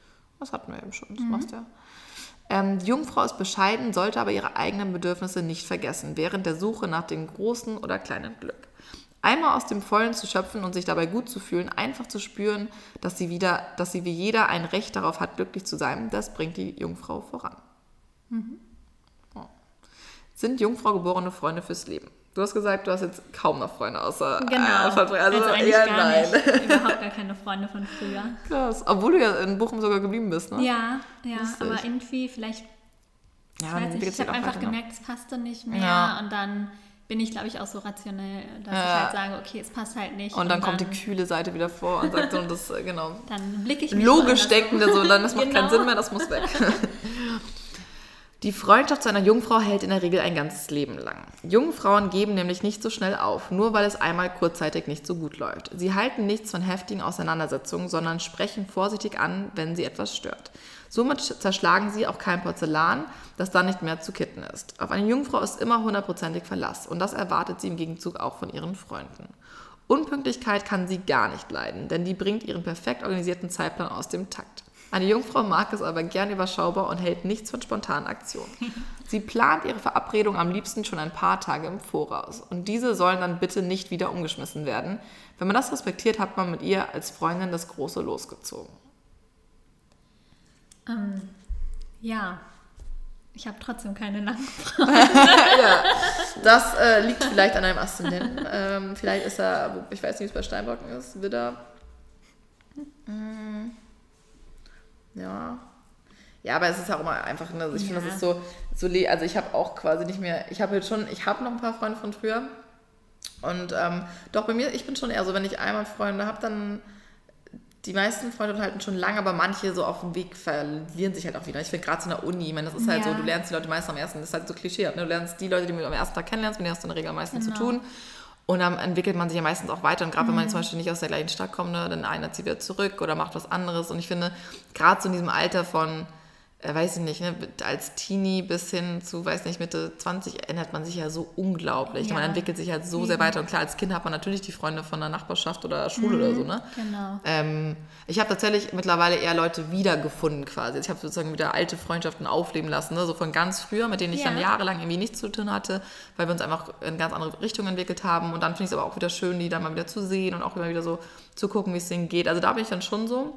Das hatten wir eben schon, das machst du ja. Ähm, die Jungfrau ist bescheiden, sollte aber ihre eigenen Bedürfnisse nicht vergessen, während der Suche nach dem großen oder kleinen Glück. Einmal aus dem Vollen zu schöpfen und sich dabei gut zu fühlen, einfach zu spüren, dass sie wieder, dass sie wie jeder ein Recht darauf hat, glücklich zu sein, das bringt die Jungfrau voran. Ja. Sind Jungfrau geborene Freunde fürs Leben? Du hast gesagt, du hast jetzt kaum noch Freunde außer Genau. äh, von, also, eigentlich eher gar nein. nicht. (laughs) Überhaupt gar keine Freunde von früher. Krass. Obwohl du ja in Bochum sogar geblieben bist, ne? Ja, ja, Lustig. aber irgendwie vielleicht, Ja, ich dann weiß nicht, ich habe einfach weiter, ne? gemerkt, es passte nicht mehr Ja. und dann bin ich, glaube ich, auch so rationell, dass Ja. ich halt sage, okay, es passt halt nicht. Und dann kommt die kühle Seite wieder vor und sagt so, und das, äh, genau, (laughs) Dann blicke ich mich logisch um. denkende so, dann das macht keinen (laughs) Genau. Sinn mehr, das muss weg. Die Freundschaft zu einer Jungfrau hält in der Regel ein ganzes Leben lang. Jungfrauen geben nämlich nicht so schnell auf, nur weil es einmal kurzzeitig nicht so gut läuft. Sie halten nichts von heftigen Auseinandersetzungen, sondern sprechen vorsichtig an, wenn sie etwas stört. Somit zerschlagen sie auch kein Porzellan, das dann nicht mehr zu kitten ist. Auf eine Jungfrau ist immer hundertprozentig Verlass und das erwartet sie im Gegenzug auch von ihren Freunden. Unpünktlichkeit kann sie gar nicht leiden, denn die bringt ihren perfekt organisierten Zeitplan aus dem Takt. Eine Jungfrau mag es aber gern überschaubar und hält nichts von spontanen Aktionen. (laughs) Sie plant ihre Verabredung am liebsten schon ein paar Tage im Voraus. Und diese sollen dann bitte nicht wieder umgeschmissen werden. Wenn man das respektiert, hat man mit ihr als Freundin das große losgezogen. Ähm, ja, ich habe trotzdem keine langen (laughs) ja, das äh, liegt vielleicht an einem Aszendenten. Ähm, vielleicht ist er, ich weiß nicht, wie es bei Steinbocken ist, Widder. Mm. Ja. Ja, aber es ist auch immer einfach, ne, also ich finde, Ja. das ist so, so also ich habe auch quasi nicht mehr, ich habe jetzt schon, ich habe noch ein paar Freunde von früher. Und ähm, doch bei mir, ich bin schon eher so, wenn ich einmal Freunde habe, dann die meisten Freunde halten schon lange, aber manche so auf dem Weg verlieren sich halt auch wieder. Ich finde gerade so in der Uni, ich meine, das ist halt Ja. so, du lernst die Leute meistens am ersten, das ist halt so klischeehaft, ne? du lernst die Leute, die du am ersten Tag kennenlernst, mit denen hast du in der Regel am meisten zu Genau. tun. Und dann entwickelt man sich ja meistens auch weiter. Und gerade wenn Mhm. man zum Beispiel nicht aus der gleichen Stadt kommt, ne, dann einer zieht wieder zurück oder macht was anderes. Und ich finde, gerade so in diesem Alter von, äh, weiß ich nicht, ne, als Teenie bis hin zu, weiß nicht, Mitte 20 ändert man sich ja so unglaublich. Ja. Man entwickelt sich halt so sehr Eben. weiter. Und klar, als Kind hat man natürlich die Freunde von der Nachbarschaft oder Schule oder so, ne? Genau. Ähm, ich habe tatsächlich mittlerweile eher Leute wiedergefunden quasi. Ich habe sozusagen wieder alte Freundschaften aufleben lassen, ne? so von ganz früher, mit denen ich Ja. dann jahrelang irgendwie nichts zu tun hatte, weil wir uns einfach in ganz andere Richtungen entwickelt haben. Und dann finde ich es aber auch wieder schön, die dann mal wieder zu sehen und auch immer wieder so zu gucken, wie es denen geht. Also da bin ich dann schon so.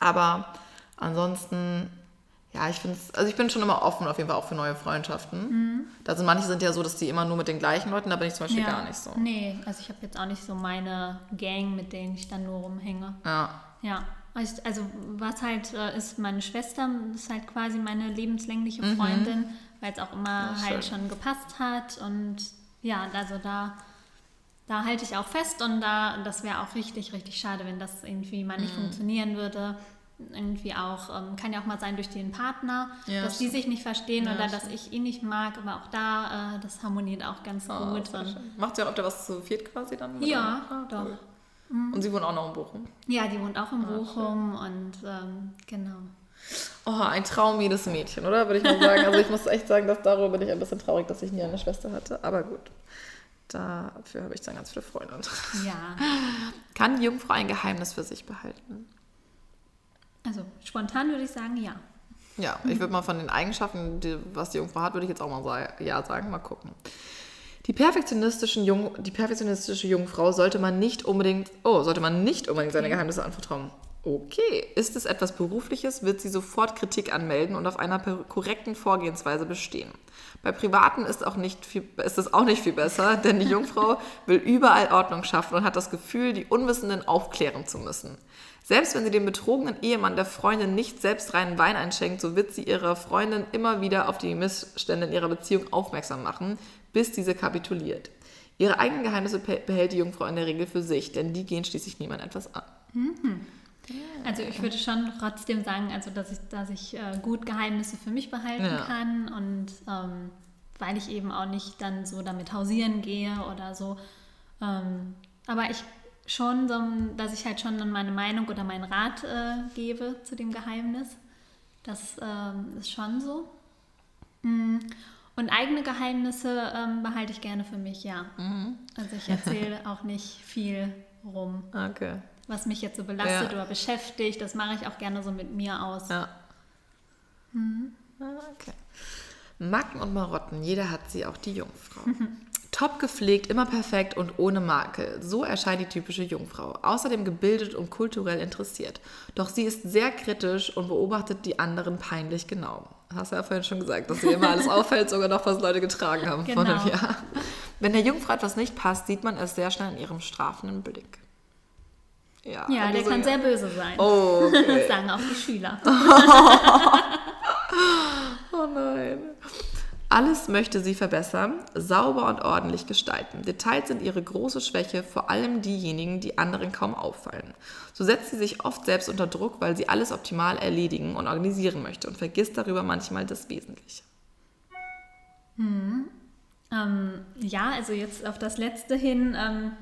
Aber ansonsten, ja, ich finde also ich bin schon immer offen auf jeden Fall auch für neue Freundschaften. Da sind manche sind ja so, dass die immer nur mit den gleichen Leuten, da bin ich zum Beispiel gar nicht so. Nee, also ich habe jetzt auch nicht so meine Gang, mit denen ich dann nur rumhänge. Ja. Ja. Also also was halt äh, ist, meine Schwester ist halt quasi meine lebenslängliche Mhm. Freundin, weil es auch immer Ja, halt schön. schon gepasst hat. Und ja, also da, da halte ich auch fest und da, das wäre auch richtig, richtig schade, wenn das irgendwie mal Mhm. nicht funktionieren würde. Irgendwie auch, ähm, kann ja auch mal sein durch den Partner, Ja, dass die sich nicht verstehen Ja, oder dass ich ihn nicht mag, aber auch da, äh, das harmoniert auch ganz Oh, gut. schön. Macht sie auch öfter was zu viert quasi dann? Ja? Ah, doch. cool. Und sie wohnen auch noch in Bochum. ja, die wohnt auch in Ah, Bochum und ähm, genau. Oh, ein Traum jedes Mädchen, oder? Würde ich mal sagen. Also ich muss echt sagen, dass darüber bin ich ein bisschen traurig, dass ich nie eine Schwester hatte. Aber gut. Dafür habe ich dann ganz viele Freunde. Ja, (laughs) Kann die Jungfrau ein Geheimnis für sich behalten? Also spontan würde ich sagen, ja. Ja, ich würde mal von den Eigenschaften, die, was die Jungfrau hat, würde ich jetzt auch mal sa- ja sagen. Mal gucken. Die, perfektionistischen Jung, die perfektionistische Jungfrau sollte man nicht unbedingt, oh, sollte man nicht unbedingt seine Geheimnisse anvertrauen. Okay, ist es etwas Berufliches, wird sie sofort Kritik anmelden und auf einer korrekten Vorgehensweise bestehen. Bei Privaten ist, auch nicht viel, ist es auch nicht viel besser, (laughs) denn die Jungfrau will überall Ordnung schaffen und hat das Gefühl, die Unwissenden aufklären zu müssen. Selbst wenn sie dem betrogenen Ehemann der Freundin nicht selbst reinen Wein einschenkt, so wird sie ihrer Freundin immer wieder auf die Missstände in ihrer Beziehung aufmerksam machen, bis diese kapituliert. Ihre eigenen Geheimnisse behält die Jungfrau in der Regel für sich, denn die gehen schließlich niemand etwas an. Mhm. Also ich würde schon trotzdem sagen, also dass ich, dass ich äh, gut Geheimnisse für mich behalten ja. kann und ähm, weil ich eben auch nicht dann so damit hausieren gehe oder so. Ähm, aber ich schon, so, dass ich halt schon dann meine Meinung oder meinen Rat äh, gebe zu dem Geheimnis. Das ähm, ist schon so. Mm. Und eigene Geheimnisse ähm, behalte ich gerne für mich, ja. Mhm. Also ich erzähle (laughs) auch nicht viel rum. Okay. Was mich jetzt so belastet ja. oder beschäftigt, das mache ich auch gerne so mit mir aus. Ja. Mhm. Okay. Macken und Marotten, jeder hat sie, auch die Jungfrau. (laughs) Top gepflegt, immer perfekt und ohne Makel. So erscheint die typische Jungfrau. Außerdem gebildet und kulturell interessiert. Doch sie ist sehr kritisch und beobachtet die anderen peinlich genau. Hast du ja vorhin schon gesagt, dass ihr immer alles (laughs) auffällt, sogar noch, was Leute getragen haben genau. vor einem Jahr. Wenn der Jungfrau etwas nicht passt, sieht man es sehr schnell in ihrem strafenden Blick. Ja, ja der so, kann ja. sehr böse sein. Oh, okay. (laughs) sagen auch die Schüler. (laughs) oh nein. Alles möchte sie verbessern, sauber und ordentlich gestalten. Details sind ihre große Schwäche, vor allem diejenigen, die anderen kaum auffallen. So setzt sie sich oft selbst unter Druck, weil sie alles optimal erledigen und organisieren möchte und vergisst darüber manchmal das Wesentliche. Hm. Ähm, ja, also jetzt auf das letzte hin. Ähm,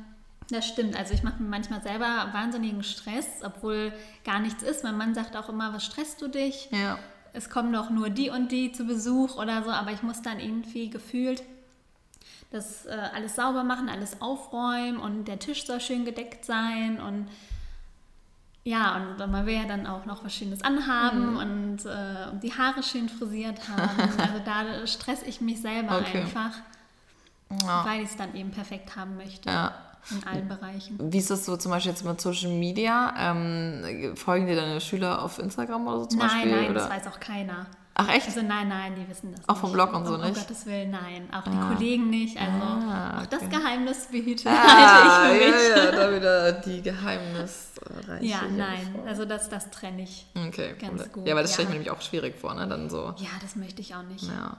das stimmt. Also ich mache mir manchmal selber wahnsinnigen Stress, obwohl gar nichts ist. Mein Mann sagt auch immer, was stresst du dich? Ja es kommen doch nur die und die zu Besuch oder so, aber ich muss dann irgendwie gefühlt das äh, alles sauber machen, alles aufräumen und der Tisch soll schön gedeckt sein und ja, und man will ja dann auch noch was Schönes anhaben mhm. und äh, die Haare schön frisiert haben. Also da stress ich mich selber okay. einfach, ja. weil ich es dann eben perfekt haben möchte. Ja. In allen Bereichen. Wie ist das so zum Beispiel jetzt mit Social Media? Ähm, folgen dir deine Schüler auf Instagram oder so zum nein, Beispiel? Nein, oder? das weiß auch keiner. Ach echt? Also nein, nein, die wissen das Auch nicht. vom Blog und so um, nicht? Um Gottes Willen, nein. Auch ah. die Kollegen nicht. Also ah, okay. auch das Geheimnis behüte ah, (laughs) halte ich für mich. Ja, ja, da wieder die Geheimnisreiche. Ja, nein. Also das, das trenne ich okay, ganz cool. gut. Ja, weil das ja. stelle ich mir nämlich auch schwierig vor, ne? Dann so. Ja, das möchte ich auch nicht. Ja.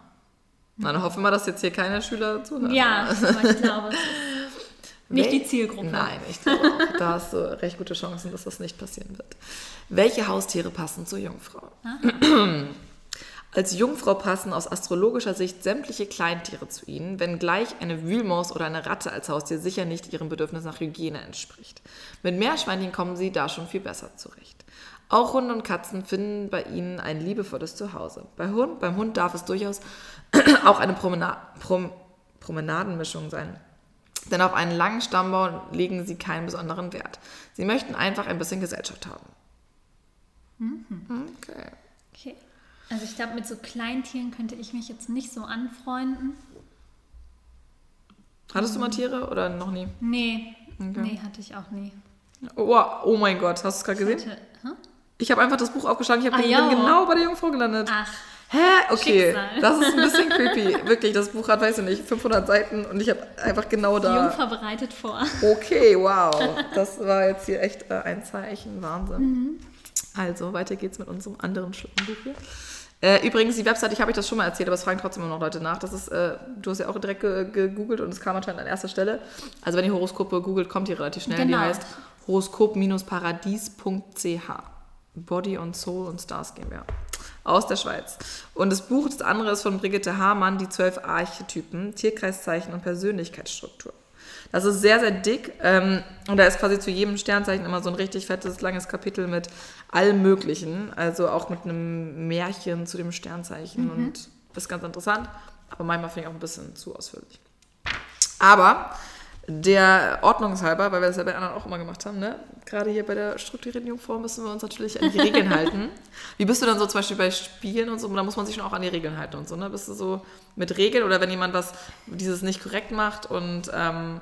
Na, dann hoffen wir, dass jetzt hier keine Schüler zuhören. Ja, aber (laughs) ich glaube, es ist nicht die Zielgruppe. Nein, ich glaube auch, (laughs) da hast du recht gute Chancen, dass das nicht passieren wird. Welche Haustiere passen zur Jungfrau? Als Jungfrau passen aus astrologischer Sicht sämtliche Kleintiere zu ihnen, wenngleich eine Wühlmaus oder eine Ratte als Haustier sicher nicht ihrem Bedürfnis nach Hygiene entspricht. Mit Meerschweinchen kommen sie da schon viel besser zurecht. Auch Hunde und Katzen finden bei ihnen ein liebevolles Zuhause. Bei Hund, beim Hund darf es durchaus (clears throat) auch eine Promena Prom Promenadenmischung sein. Denn auf einen langen Stammbau legen sie keinen besonderen Wert. Sie möchten einfach ein bisschen Gesellschaft haben. Mhm. Okay. okay. Also ich glaube, mit so Kleintieren könnte ich mich jetzt nicht so anfreunden. Hattest du mal Tiere oder noch nie? Nee, okay. nee, hatte ich auch nie. Oh, oh mein Gott, hast du es gerade gesehen? Hatte, Ich habe einfach das Buch aufgeschlagen, ich hab ah, bin genau bei der Jungfrau gelandet. Ach. Hä? Okay, Schicksal. das ist ein bisschen (laughs) creepy. Wirklich, das Buch hat, weiß ich nicht, 500 Seiten und ich habe einfach genau da... Die Jungfrau bereitet vor. Okay, wow. Das war jetzt hier echt äh, ein Zeichen. Wahnsinn. Mhm. Also, weiter geht's mit unserem anderen Buch hier. Äh, übrigens, die Website, ich habe euch das schon mal erzählt, aber es fragen trotzdem immer noch Leute nach. Das ist, äh, du hast ja auch direkt gegoogelt und es kam anscheinend an erster Stelle. Also wenn ihr Horoskope googelt, kommt die relativ schnell. Genau. Die heißt horoskop-paradies.ch. Body und Soul und Stars GmbH aus der Schweiz. Und das Buch, das andere ist von Brigitte Hamann, die zwölf Archetypen, Tierkreiszeichen und Persönlichkeitsstruktur. Das ist sehr, sehr dick ähm, und da ist quasi zu jedem Sternzeichen immer so ein richtig fettes, langes Kapitel mit allem Möglichen, also auch mit einem Märchen zu dem Sternzeichen mhm. und das ist ganz interessant, aber manchmal finde ich auch ein bisschen zu ausführlich. Aber der Ordnungshalber, weil wir das ja bei anderen auch immer gemacht haben, ne? gerade hier bei der strukturierten Jungfrau müssen wir uns natürlich an die Regeln (laughs) halten. Wie bist du dann so zum Beispiel bei Spielen und so? Da muss man sich schon auch an die Regeln halten und so. Ne? Bist du so mit Regeln oder wenn jemand was dieses nicht korrekt macht und ähm,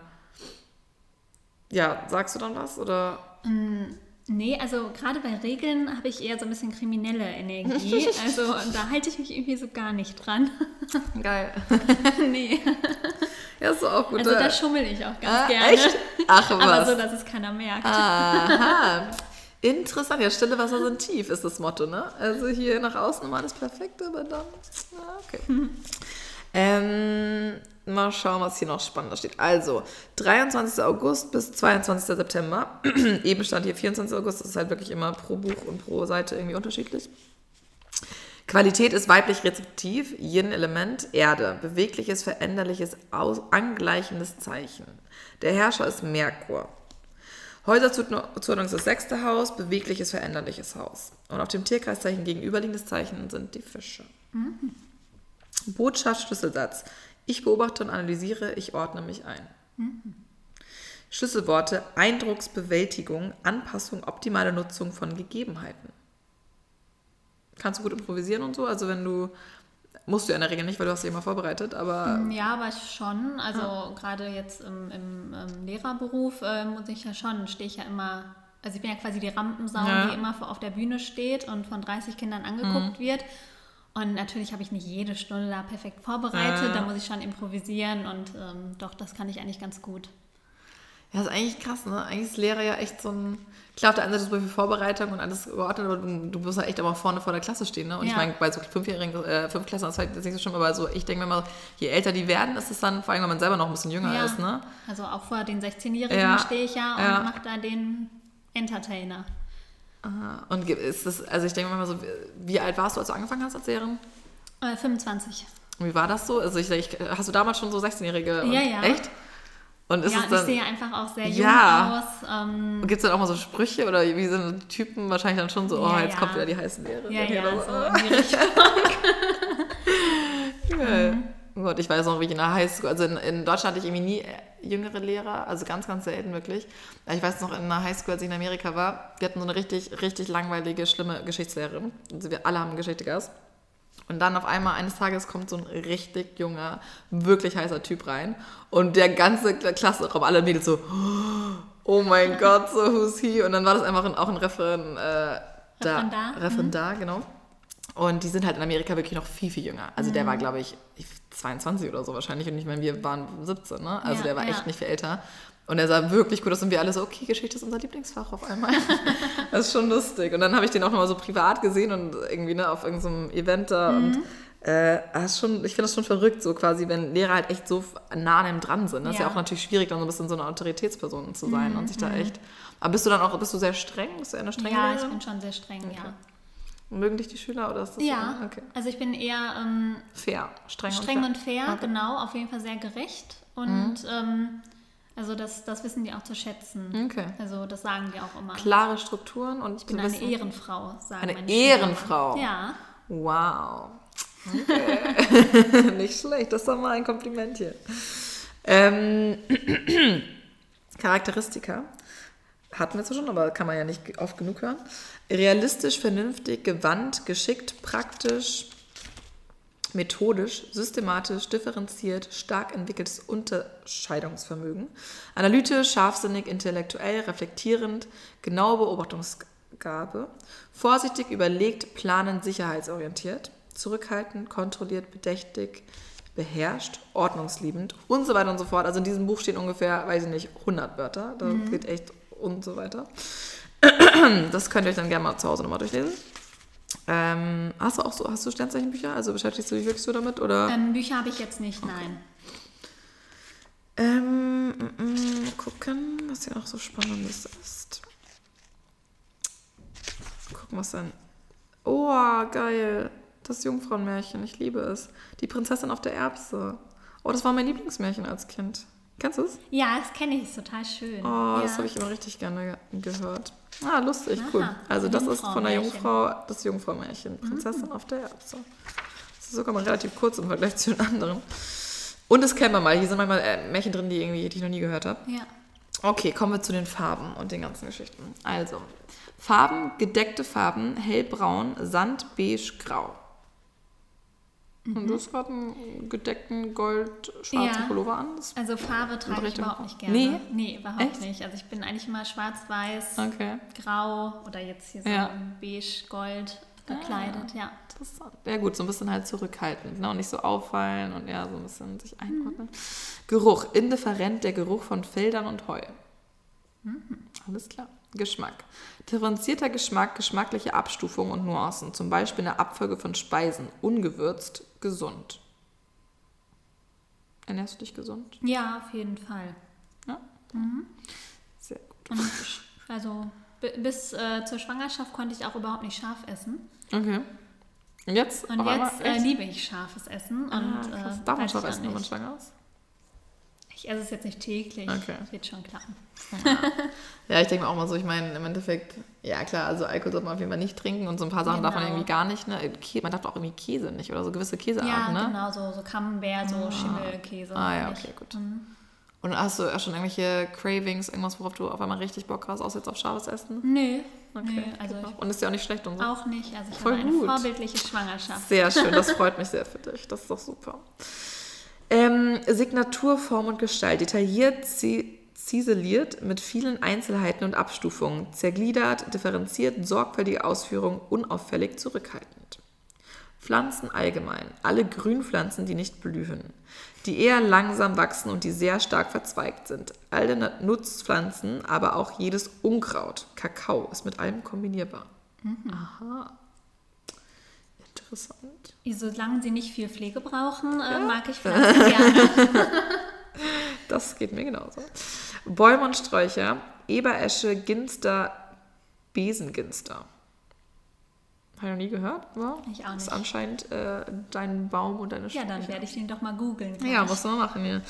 ja, sagst du dann was oder? Mm. Nee, also gerade bei Regeln habe ich eher so ein bisschen kriminelle Energie. (laughs) Also da halte ich mich irgendwie so gar nicht dran. (laughs) Geil. (laughs) nee. Ja, ist auch gut. Also da schummel ich auch ganz ah, gerne. Echt? Ach was. Aber so, dass es keiner merkt. Aha. Interessant. Ja, stille Wasser sind tief, ist das Motto, ne? Also hier nach außen immer alles perfekt, aber dann. Ah, okay. Ähm, mal schauen, was hier noch spannender steht. Also, 23. August bis 22. September. (clears throat) Eben stand hier 24. August. Das ist halt wirklich immer pro Buch und pro Seite irgendwie unterschiedlich. Qualität ist weiblich rezeptiv, Yin-Element, Erde, bewegliches, veränderliches, angleichendes Zeichen. Der Herrscher ist Merkur. Häuserzuordnung ist das sechste Haus, bewegliches, veränderliches Haus. Und auf dem Tierkreiszeichen gegenüberliegendes Zeichen sind die Fische. Mhm. Botschaft, Schlüsselsatz. Ich beobachte und analysiere, ich ordne mich ein. Mhm. Schlüsselworte, Eindrucksbewältigung, Anpassung, optimale Nutzung von Gegebenheiten. Kannst du gut improvisieren und so? Also wenn du, musst du ja in der Regel nicht, weil du hast dich immer vorbereitet, aber... Mm, ja, aber schon. Also ja. gerade jetzt im, im, im Lehrerberuf äh, muss ich ja schon, stehe ich ja immer... Also ich bin ja quasi die Rampensau, ja. die immer auf der Bühne steht und von 30 Kindern angeguckt mhm. wird. Und natürlich habe ich nicht jede Stunde da perfekt vorbereitet, ja. da muss ich schon improvisieren und ähm, doch, das kann ich eigentlich ganz gut. Ja, das ist eigentlich krass, ne? Eigentlich ist Lehrer ja echt so ein. Klar, auf der einen Seite ist es viel Vorbereitung und alles geordnet, aber du, du musst ja echt aber vorne vor der Klasse stehen, ne? Und ja. ich meine, bei so Fünfjährigen, äh, Fünfklässlern ist halt nicht so schlimm, aber so, ich denke mir mal, je älter die werden, ist es dann, vor allem, wenn man selber noch ein bisschen jünger ja. ist, ne? Also auch vor den 16-Jährigen ja. stehe ich ja und ja. mache da den Entertainer. Aha. Und ist das, also ich denke mal so, wie alt warst du, als du angefangen hast als Lehrerin? Äh, 25. Und wie war das so? Also ich, ich hast du damals schon so 16-Jährige? Ja, ja. Echt? Und ist ja, es dann, ich sehe einfach auch sehr jung ja. aus. Ähm, Gibt es dann auch mal so Sprüche oder wie sind die Typen wahrscheinlich dann schon so, oh, jetzt ja. kommt wieder die heißen Lehre. Ja, ja, so, so in die (laughs) Richtung. ja. (laughs) mhm. Gott, ich weiß noch, wie ich in der Highschool, also in, in, Deutschland hatte ich irgendwie nie jüngere Lehrer, also ganz, ganz selten wirklich. Ich weiß noch, in der Highschool, als ich in Amerika war, wir hatten so eine richtig, richtig langweilige, schlimme Geschichtslehrerin. Also wir alle haben Geschichte Gas. Und dann auf einmal eines Tages kommt so ein richtig junger, wirklich heißer Typ rein. Und der ganze Klassenraum, alle Mädels so, oh mein (laughs) Gott, so who's he? Und dann war das einfach ein, auch ein Referen, äh, da, Referendar. Referendar, mhm. genau. Und die sind halt in Amerika wirklich noch viel, viel jünger. Also mhm. der war, glaube ich, 22 oder so wahrscheinlich. Und ich meine, wir waren 17, ne? Also ja, der war ja. echt nicht viel älter. Und er sah wirklich gut aus und wir alle so, okay, Geschichte ist unser Lieblingsfach auf einmal. (laughs) das ist schon lustig. Und dann habe ich den auch nochmal so privat gesehen und irgendwie ne, auf irgendeinem Event da. Mhm. Und äh, schon, ich finde das schon verrückt, so quasi, wenn Lehrer halt echt so nah an einem dran sind. Das ja. ist ja auch natürlich schwierig, dann so ein bisschen so eine Autoritätsperson zu sein mhm. und sich da mhm. echt. Aber bist du dann auch, bist du sehr streng? Bist du eine strenge Ja, Lehrerin? ich bin schon sehr streng, okay. ja. Mögen dich die Schüler oder ist das Ja, so? okay. also ich bin eher ähm, fair, streng, streng und fair. Und fair, okay. genau, auf jeden Fall sehr gerecht und mhm. ähm, also das, das wissen die auch zu schätzen. Okay. Also das sagen die auch immer. Klare Strukturen und ich bin eine Ehrenfrau, sagen Eine Ehrenfrau. Schüler. Ja. Wow. Okay. (laughs) Nicht schlecht, das ist doch mal ein Kompliment hier. Ähm, (clears throat) Charakteristika hatten wir zwar schon, aber kann man ja nicht oft genug hören. Realistisch, vernünftig, gewandt, geschickt, praktisch, methodisch, systematisch, differenziert, stark entwickeltes Unterscheidungsvermögen, analytisch, scharfsinnig, intellektuell, reflektierend, genaue Beobachtungsgabe, vorsichtig, überlegt, planend, sicherheitsorientiert, zurückhaltend, kontrolliert, bedächtig, beherrscht, ordnungsliebend und so weiter und so fort. Also in diesem Buch stehen ungefähr, weiß ich nicht, 100 Wörter. Da mhm. geht echt und so weiter. (clears throat) Das könnt ihr euch dann gerne mal zu Hause nochmal durchlesen. Ähm, hast du auch so, hast du Sternzeichenbücher? Also beschäftigst du dich wirklich so damit? Oder? Ähm, Bücher habe ich jetzt nicht, okay. nein. Ähm, mm, mm, gucken, was hier noch so Spannendes ist. Gucken, was dann. Oh, geil. Das Jungfrauenmärchen, ich liebe es. Die Prinzessin auf der Erbse. Oh, das war mein Lieblingsmärchen als Kind. Kennst du es? Ja, das kenne ich, ist total schön. Oh, ja. das habe ich immer richtig gerne gehört. Ah, lustig, Aha, cool. Also das ist von der Jungfrau, das Jungfrau-Märchen, Prinzessin mhm. auf der Erbse. Das ist sogar mal relativ kurz im Vergleich zu den anderen. Und das kennen wir mal. Hier sind manchmal äh, Märchen drin, die, irgendwie, die ich noch nie gehört habe. Ja. Okay, kommen wir zu den Farben und den ganzen Geschichten. Also, Farben, gedeckte Farben, hellbraun, sand, beige, grau. Mhm. Und du hast gerade einen gedeckten gold-schwarzen ja. Pullover an. Also Farbe trage ich überhaupt nicht gerne. Nee? Nee, überhaupt Echt? nicht. Also ich bin eigentlich immer schwarz-weiß, okay. grau oder jetzt hier so ja. beige-gold gekleidet, ah, ja. Interessant. Ja gut, so ein bisschen halt zurückhaltend ne? und nicht so auffallen und ja, so ein bisschen sich einordnen. Mhm. Geruch, indifferent der Geruch von Feldern und Heu. Mhm. Alles klar. Geschmack. Differenzierter Geschmack, geschmackliche Abstufungen und Nuancen, zum Beispiel eine Abfolge von Speisen, ungewürzt, gesund. Ernährst du dich gesund? Ja, auf jeden Fall. Ja. Sehr gut. Und also bi- bis äh, zur Schwangerschaft konnte ich auch überhaupt nicht scharf essen. Okay. Und jetzt? Und jetzt äh, liebe ich scharfes Essen. Und, ah, krass. äh, Darf man scharf essen, wenn man schwanger ist? Ich esse es jetzt nicht täglich. Okay. Wird schon klappen. (laughs) Ja, ich denke mir auch mal so, ich meine, im Endeffekt, ja klar, also Alkohol sollte man auf jeden Fall nicht trinken und so ein paar Sachen darf man Genau. irgendwie gar nicht, ne? Kä- Man darf auch irgendwie Käse nicht oder so gewisse Käsearten, Ja, ne? genau, so, so Camembert, so Schimmelkäse. Ah, ja, okay, gut. Mhm. Und hast du auch schon irgendwelche Cravings, irgendwas, worauf du auf einmal richtig Bock hast, außer jetzt auf scharfes Essen? Nö, Okay, nö, also Und ist ja auch nicht schlecht und so. auch nicht. Also ich Voll habe eine gut. vorbildliche Schwangerschaft. Sehr schön, das (laughs) freut mich sehr für dich. Das ist doch super. Ähm, Signaturform und Gestalt. Detailliert, zi- ziseliert, mit vielen Einzelheiten und Abstufungen. Zergliedert, differenziert, sorgfältige Ausführung, unauffällig, zurückhaltend. Pflanzen allgemein. Alle Grünpflanzen, die nicht blühen. Die eher langsam wachsen und die sehr stark verzweigt sind. Alle Nutzpflanzen, aber auch jedes Unkraut. Kakao ist mit allem kombinierbar. Aha. Interessant. Solange sie nicht viel Pflege brauchen, äh, mag ich Pflanzen gerne. (laughs) Das geht mir genauso. Bäume und Sträucher, Eberesche, Ginster, Besenginster. Habe ich noch nie gehört. Ja? Ich auch Ist nicht. anscheinend äh, dein Baum und deine Ja, Sträucher. dann werde ich den doch mal googeln. Ja, muss man machen, ja.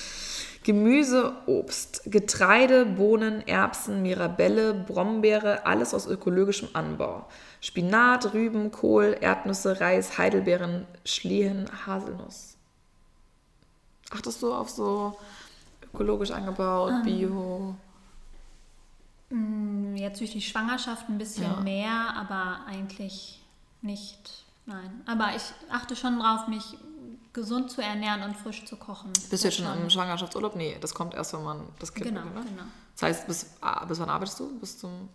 Gemüse, Obst, Getreide, Bohnen, Erbsen, Mirabelle, Brombeere, alles aus ökologischem Anbau. Spinat, Rüben, Kohl, Erdnüsse, Reis, Heidelbeeren, Schlehen, Haselnuss. Achtest du auf so ökologisch angebaut, Ähm. Bio? Mm, Jetzt durch die Schwangerschaft ein bisschen Ja. mehr, aber eigentlich nicht. Nein. Aber ich achte schon drauf, mich gesund zu ernähren und frisch zu kochen. Bist du jetzt schon im Schwangerschaftsurlaub? Nee, das kommt erst, wenn man das Kind Genau, bekommt, ne? genau. Das heißt, bis, ah, bis wann arbeitest du? Bis zum...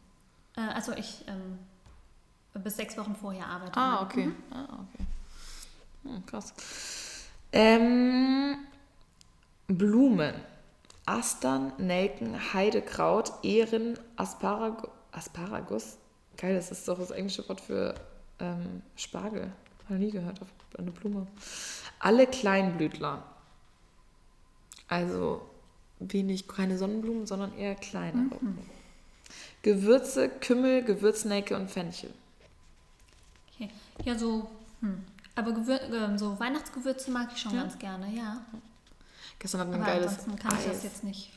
Äh, also ich ähm, bis sechs Wochen vorher arbeite. Ah, okay. Ah, okay. Hm, krass. Ähm, Blumen. Astern, Nelken, Heidekraut, Ehren, Asparagus. Asparagus? Geil, das ist doch das englische Wort für ähm, Spargel. Habe nie gehört, auf eine Blume. Alle Kleinblütler. Also wenig, keine Sonnenblumen, sondern eher kleine. Gewürze, Kümmel, Gewürznelke und Fenchel. Okay. Ja, so. Hm. Aber Gewür ähm, so Weihnachtsgewürze mag ich schon Ja. ganz gerne, ja. Gestern hatten wir Aber ein geiles ansonsten kann ich Eis. das jetzt nicht.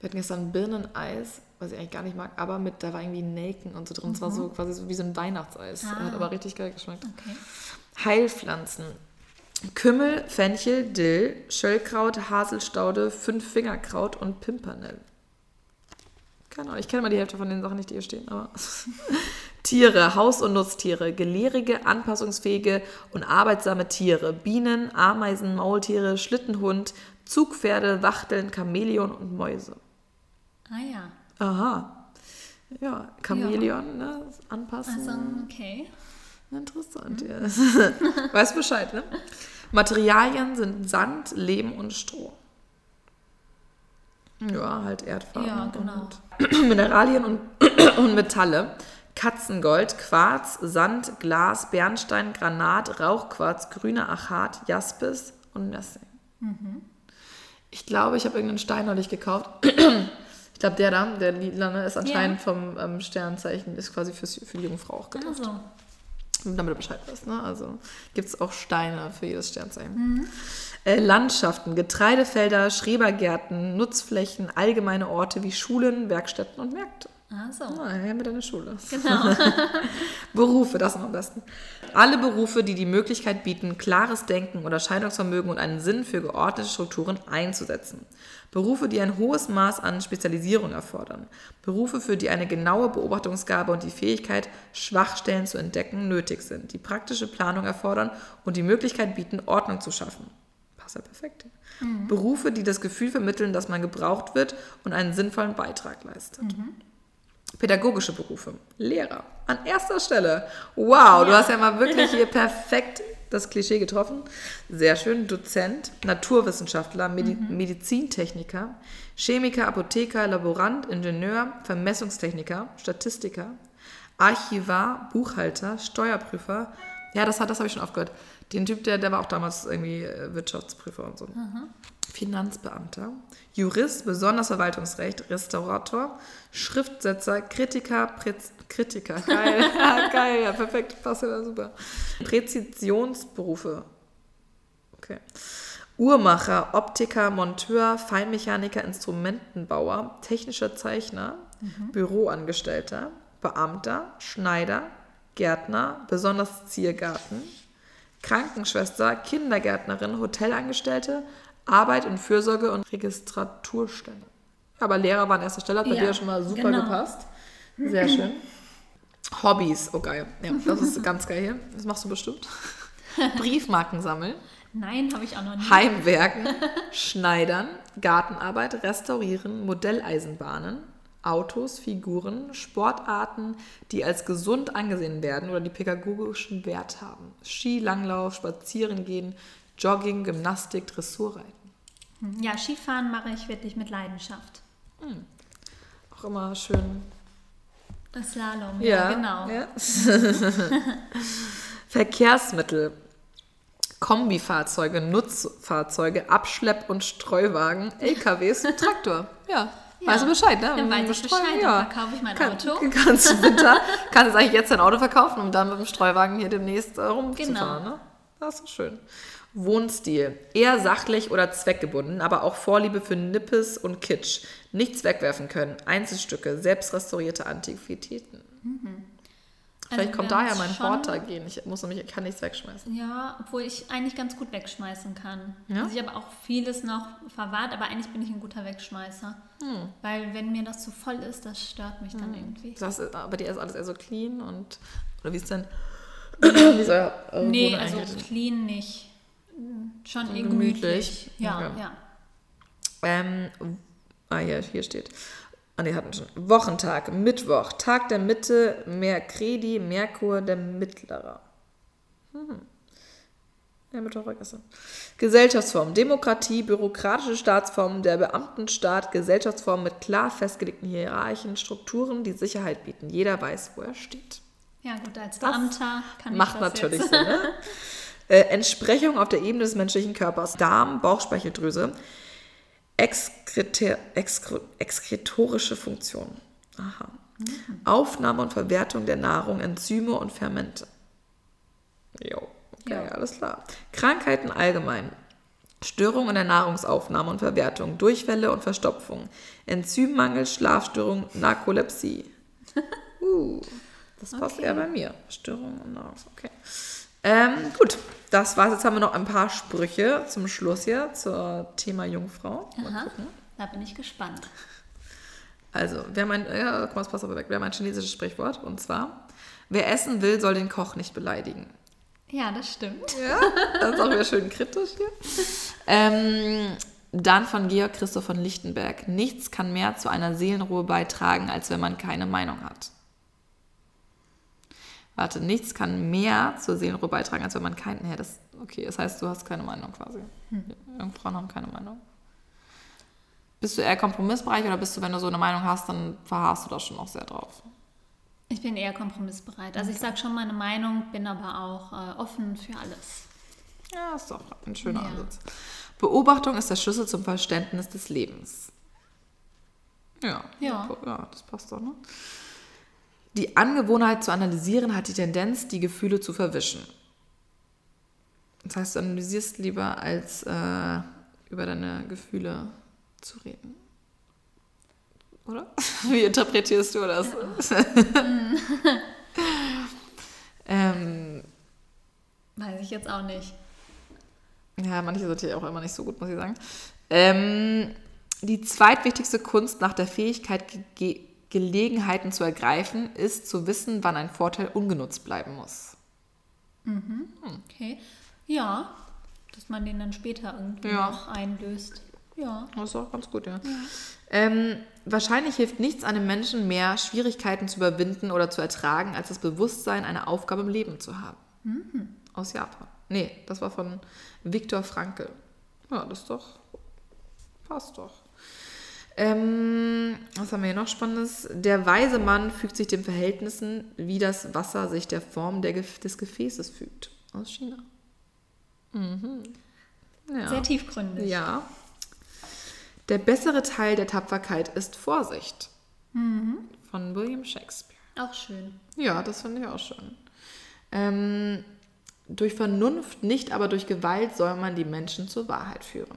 Wir hatten gestern Birneneis, was ich eigentlich gar nicht mag, aber mit, da war irgendwie Nelken und so drin. Es war so quasi so wie so ein Weihnachtseis. Mhm. Ah. Hat aber richtig geil geschmeckt. Okay. Heilpflanzen. Kümmel, Fenchel, Dill, Schöllkraut, Haselstaude, Fünffingerkraut und Pimpernell. Keine Ahnung, ich kenne mal die Hälfte von den Sachen nicht, die hier stehen, aber. (laughs) Tiere, Haus- und Nutztiere, gelehrige, anpassungsfähige und arbeitsame Tiere, Bienen, Ameisen, Maultiere, Schlittenhund, Zugpferde, Wachteln, Chamäleon und Mäuse. Ah ja. Aha. Ja, Chamäleon, ne? Anpassen. Also, okay. Interessant, Mhm. ja. (laughs) Weißt Bescheid, ne? Materialien sind Sand, Lehm und Stroh. Ja, halt Erdfarben Ja, genau. und (clears throat) Mineralien und, (clears throat) und Metalle. Katzengold, Quarz, Sand, Glas, Bernstein, Granat, Rauchquarz, grüner Achat, Jaspis und Messing. Mhm. Ich glaube, ich habe irgendeinen Stein neulich gekauft. (clears throat) Ich glaube, der da, der lila, ist anscheinend vom ähm, Sternzeichen, ist quasi fürs, für die Jungfrau auch gedacht. Also, Damit du Bescheid weißt, ne? Also gibt es auch Steine für jedes Sternzeichen. Äh, Landschaften, Getreidefelder, Schrebergärten, Nutzflächen, allgemeine Orte wie Schulen, Werkstätten und Märkte. also. Ah, her mit deiner Schule. Genau. (laughs) Berufe, das am besten. Alle Berufe, die die Möglichkeit bieten, klares Denken oder Scheidungsvermögen und einen Sinn für geordnete Strukturen einzusetzen. Berufe, die ein hohes Maß an Spezialisierung erfordern. Berufe, für die eine genaue Beobachtungsgabe und die Fähigkeit, Schwachstellen zu entdecken, nötig sind, die praktische Planung erfordern und die Möglichkeit bieten, Ordnung zu schaffen. Passt ja perfekt. Berufe, die das Gefühl vermitteln, dass man gebraucht wird und einen sinnvollen Beitrag leistet. Pädagogische Berufe. Lehrer. An erster Stelle. Wow, du Ja. hast ja mal wirklich (laughs) hier perfekt das Klischee getroffen. Sehr schön. Dozent, Naturwissenschaftler, Medi Medizintechniker, Chemiker, Apotheker, Laborant, Ingenieur, Vermessungstechniker, Statistiker, Archivar, Buchhalter, Steuerprüfer, Ja, das, hat- das habe ich schon oft gehört. Den Typ, der, der war auch damals irgendwie äh, Wirtschaftsprüfer und so. Finanzbeamter, Jurist, besonders Verwaltungsrecht, Restaurator, Schriftsetzer, Kritiker, Prez Kritiker. (laughs) Geil, ja, geil, ja, perfekt, passt ja super. Präzisionsberufe. Okay. Uhrmacher, Optiker, Monteur, Feinmechaniker, Instrumentenbauer, technischer Zeichner, Büroangestellter, Beamter, Schneider, Gärtner, besonders Ziergarten, Krankenschwester, Kindergärtnerin, Hotelangestellte, Arbeit und Fürsorge und Registraturstelle. Aber Lehrer waren an erster Stelle, hat bei Ja, dir schon mal super genau. gepasst. Sehr schön. Hobbys, oh geil. Ja, das ist ganz geil hier. Das machst du bestimmt. (laughs) Briefmarken sammeln. Nein, habe ich auch noch nie. Heimwerken, (laughs) Schneidern, Gartenarbeit, Restaurieren, Modelleisenbahnen, Autos, Figuren, Sportarten, die als gesund angesehen werden oder die pädagogischen Wert haben. Ski, Langlauf, Spazierengehen, Jogging, Gymnastik, Dressurreiten. Ja, Skifahren mache ich wirklich mit Leidenschaft. Auch immer schön. Das Slalom, ja, genau. Ja. (laughs) Verkehrsmittel. Kombifahrzeuge, Nutzfahrzeuge, Abschlepp- und Streuwagen, LKWs, (laughs) Traktor. Ja, Ja, weißt du Bescheid, ne? dann weiß ich Bescheid, dann verkaufe ich mein Kann- Auto. (laughs) Kannst du Winter, kannst jetzt eigentlich jetzt dein Auto verkaufen, um dann mit dem Streuwagen hier demnächst äh, rumzufahren, Genau. ne? Das ist doch schön. Wohnstil. Eher sachlich oder zweckgebunden, aber auch Vorliebe für Nippes und Kitsch. Nichts wegwerfen können. Einzelstücke, selbst restaurierte Antiquitäten. Vielleicht Also kommt daher mein Hortergehen. Ich muss nämlich, ich kann nichts wegschmeißen. Ja, obwohl ich eigentlich ganz gut wegschmeißen kann. Ja? Also ich habe auch vieles noch verwahrt, aber eigentlich bin ich ein guter Wegschmeißer. Hm. Weil wenn mir das zu voll ist, das stört mich dann irgendwie. Das ist, bei dir ist alles eher so clean und. Oder wie ist denn. wie ist euer, eure Nee, also clean nicht. Schon eher gemütlich. gemütlich. Ja, Okay. ja. Ähm, ah, ja, hier steht. Ah, nee, hatten schon. Wochentag, Mittwoch, Tag der Mitte, Merkredi, Merkur, der Mittlerer. Hm. Ja, Mittwoch war gestern. Gesellschaftsform, Demokratie, bürokratische Staatsform, der Beamtenstaat, Gesellschaftsform mit klar festgelegten Hierarchien, Strukturen, die Sicherheit bieten. Jeder weiß, wo er steht. Ja gut, als Das Beamter kann Macht ich das natürlich jetzt. Sinn, ne? (laughs) äh, Entsprechung auf der Ebene des menschlichen Körpers. Darm, Bauchspeicheldrüse. Exkrete, exkre, exkretorische Funktion. Aha. Aufnahme und Verwertung der Nahrung, Enzyme und Fermente. Jo, okay, Ja. alles klar. Krankheiten allgemein. Störung in der Nahrungsaufnahme und Verwertung, Durchfälle und Verstopfung, Enzymmangel, Schlafstörung, Narkolepsie. (laughs) Uh, das passt Okay. eher bei mir. Störung und Nahrungs... Okay. Ähm, gut, das war's. Jetzt haben wir noch ein paar Sprüche zum Schluss hier zur Thema Jungfrau. Aha, da bin ich gespannt. Also, wir haben ein, ja, guck mal, das passt aber weg. Wir haben ein chinesisches Sprichwort und zwar: Wer essen will, soll den Koch nicht beleidigen. Ja, das stimmt. Ja, das ist auch wieder schön kritisch hier. Ähm, dann von Georg Christoph von Lichtenberg. Nichts kann mehr zu einer Seelenruhe beitragen, als wenn man keine Meinung hat. Warte, nichts kann mehr zur Seelenruhe beitragen, als wenn man keinen. Ja, das, okay, das heißt, du hast keine Meinung quasi. Jungfrauen haben keine Meinung. Bist du eher kompromissbereich oder bist du, wenn du so eine Meinung hast, dann verharrst du da schon auch sehr drauf? Ich bin eher kompromissbereit. Also ich sage schon meine Meinung, bin aber auch äh, offen für alles. Ja, ist doch ein schöner Ja. Ansatz. Beobachtung ist der Schlüssel zum Verständnis des Lebens. Ja, Ja. ja das passt doch, ne? Die Angewohnheit zu analysieren hat die Tendenz, die Gefühle zu verwischen. Das heißt, du analysierst lieber, als äh, über deine Gefühle zu reden. Oder? (laughs) Wie interpretierst du das? (laughs) ähm, Weiß ich jetzt auch nicht. Ja, manche sind hier auch immer nicht so gut, muss ich sagen. Ähm, die zweitwichtigste Kunst nach der Fähigkeit, Ge Ge Gelegenheiten zu ergreifen, ist zu wissen, wann ein Vorteil ungenutzt bleiben muss. Okay. Ja, dass man den dann später irgendwie Ja. noch einlöst. Ja. Das ist auch ganz gut, ja. Ähm, wahrscheinlich hilft nichts einem Menschen mehr, Schwierigkeiten zu überwinden oder zu ertragen, als das Bewusstsein, eine Aufgabe im Leben zu haben. Aus Japan. Nee, das war von Viktor Frankl. Ja, das doch. Passt doch. Ähm, was haben wir hier noch Spannendes? Der weise Mann fügt sich den Verhältnissen, wie das Wasser sich der Form der, des Gefäßes fügt. Aus China. Mhm. Ja. Sehr tiefgründig. Ja. Der bessere Teil der Tapferkeit ist Vorsicht. Von William Shakespeare. Auch schön. Ja, das finde ich auch schön. Ähm, durch Vernunft, nicht aber durch Gewalt soll man die Menschen zur Wahrheit führen.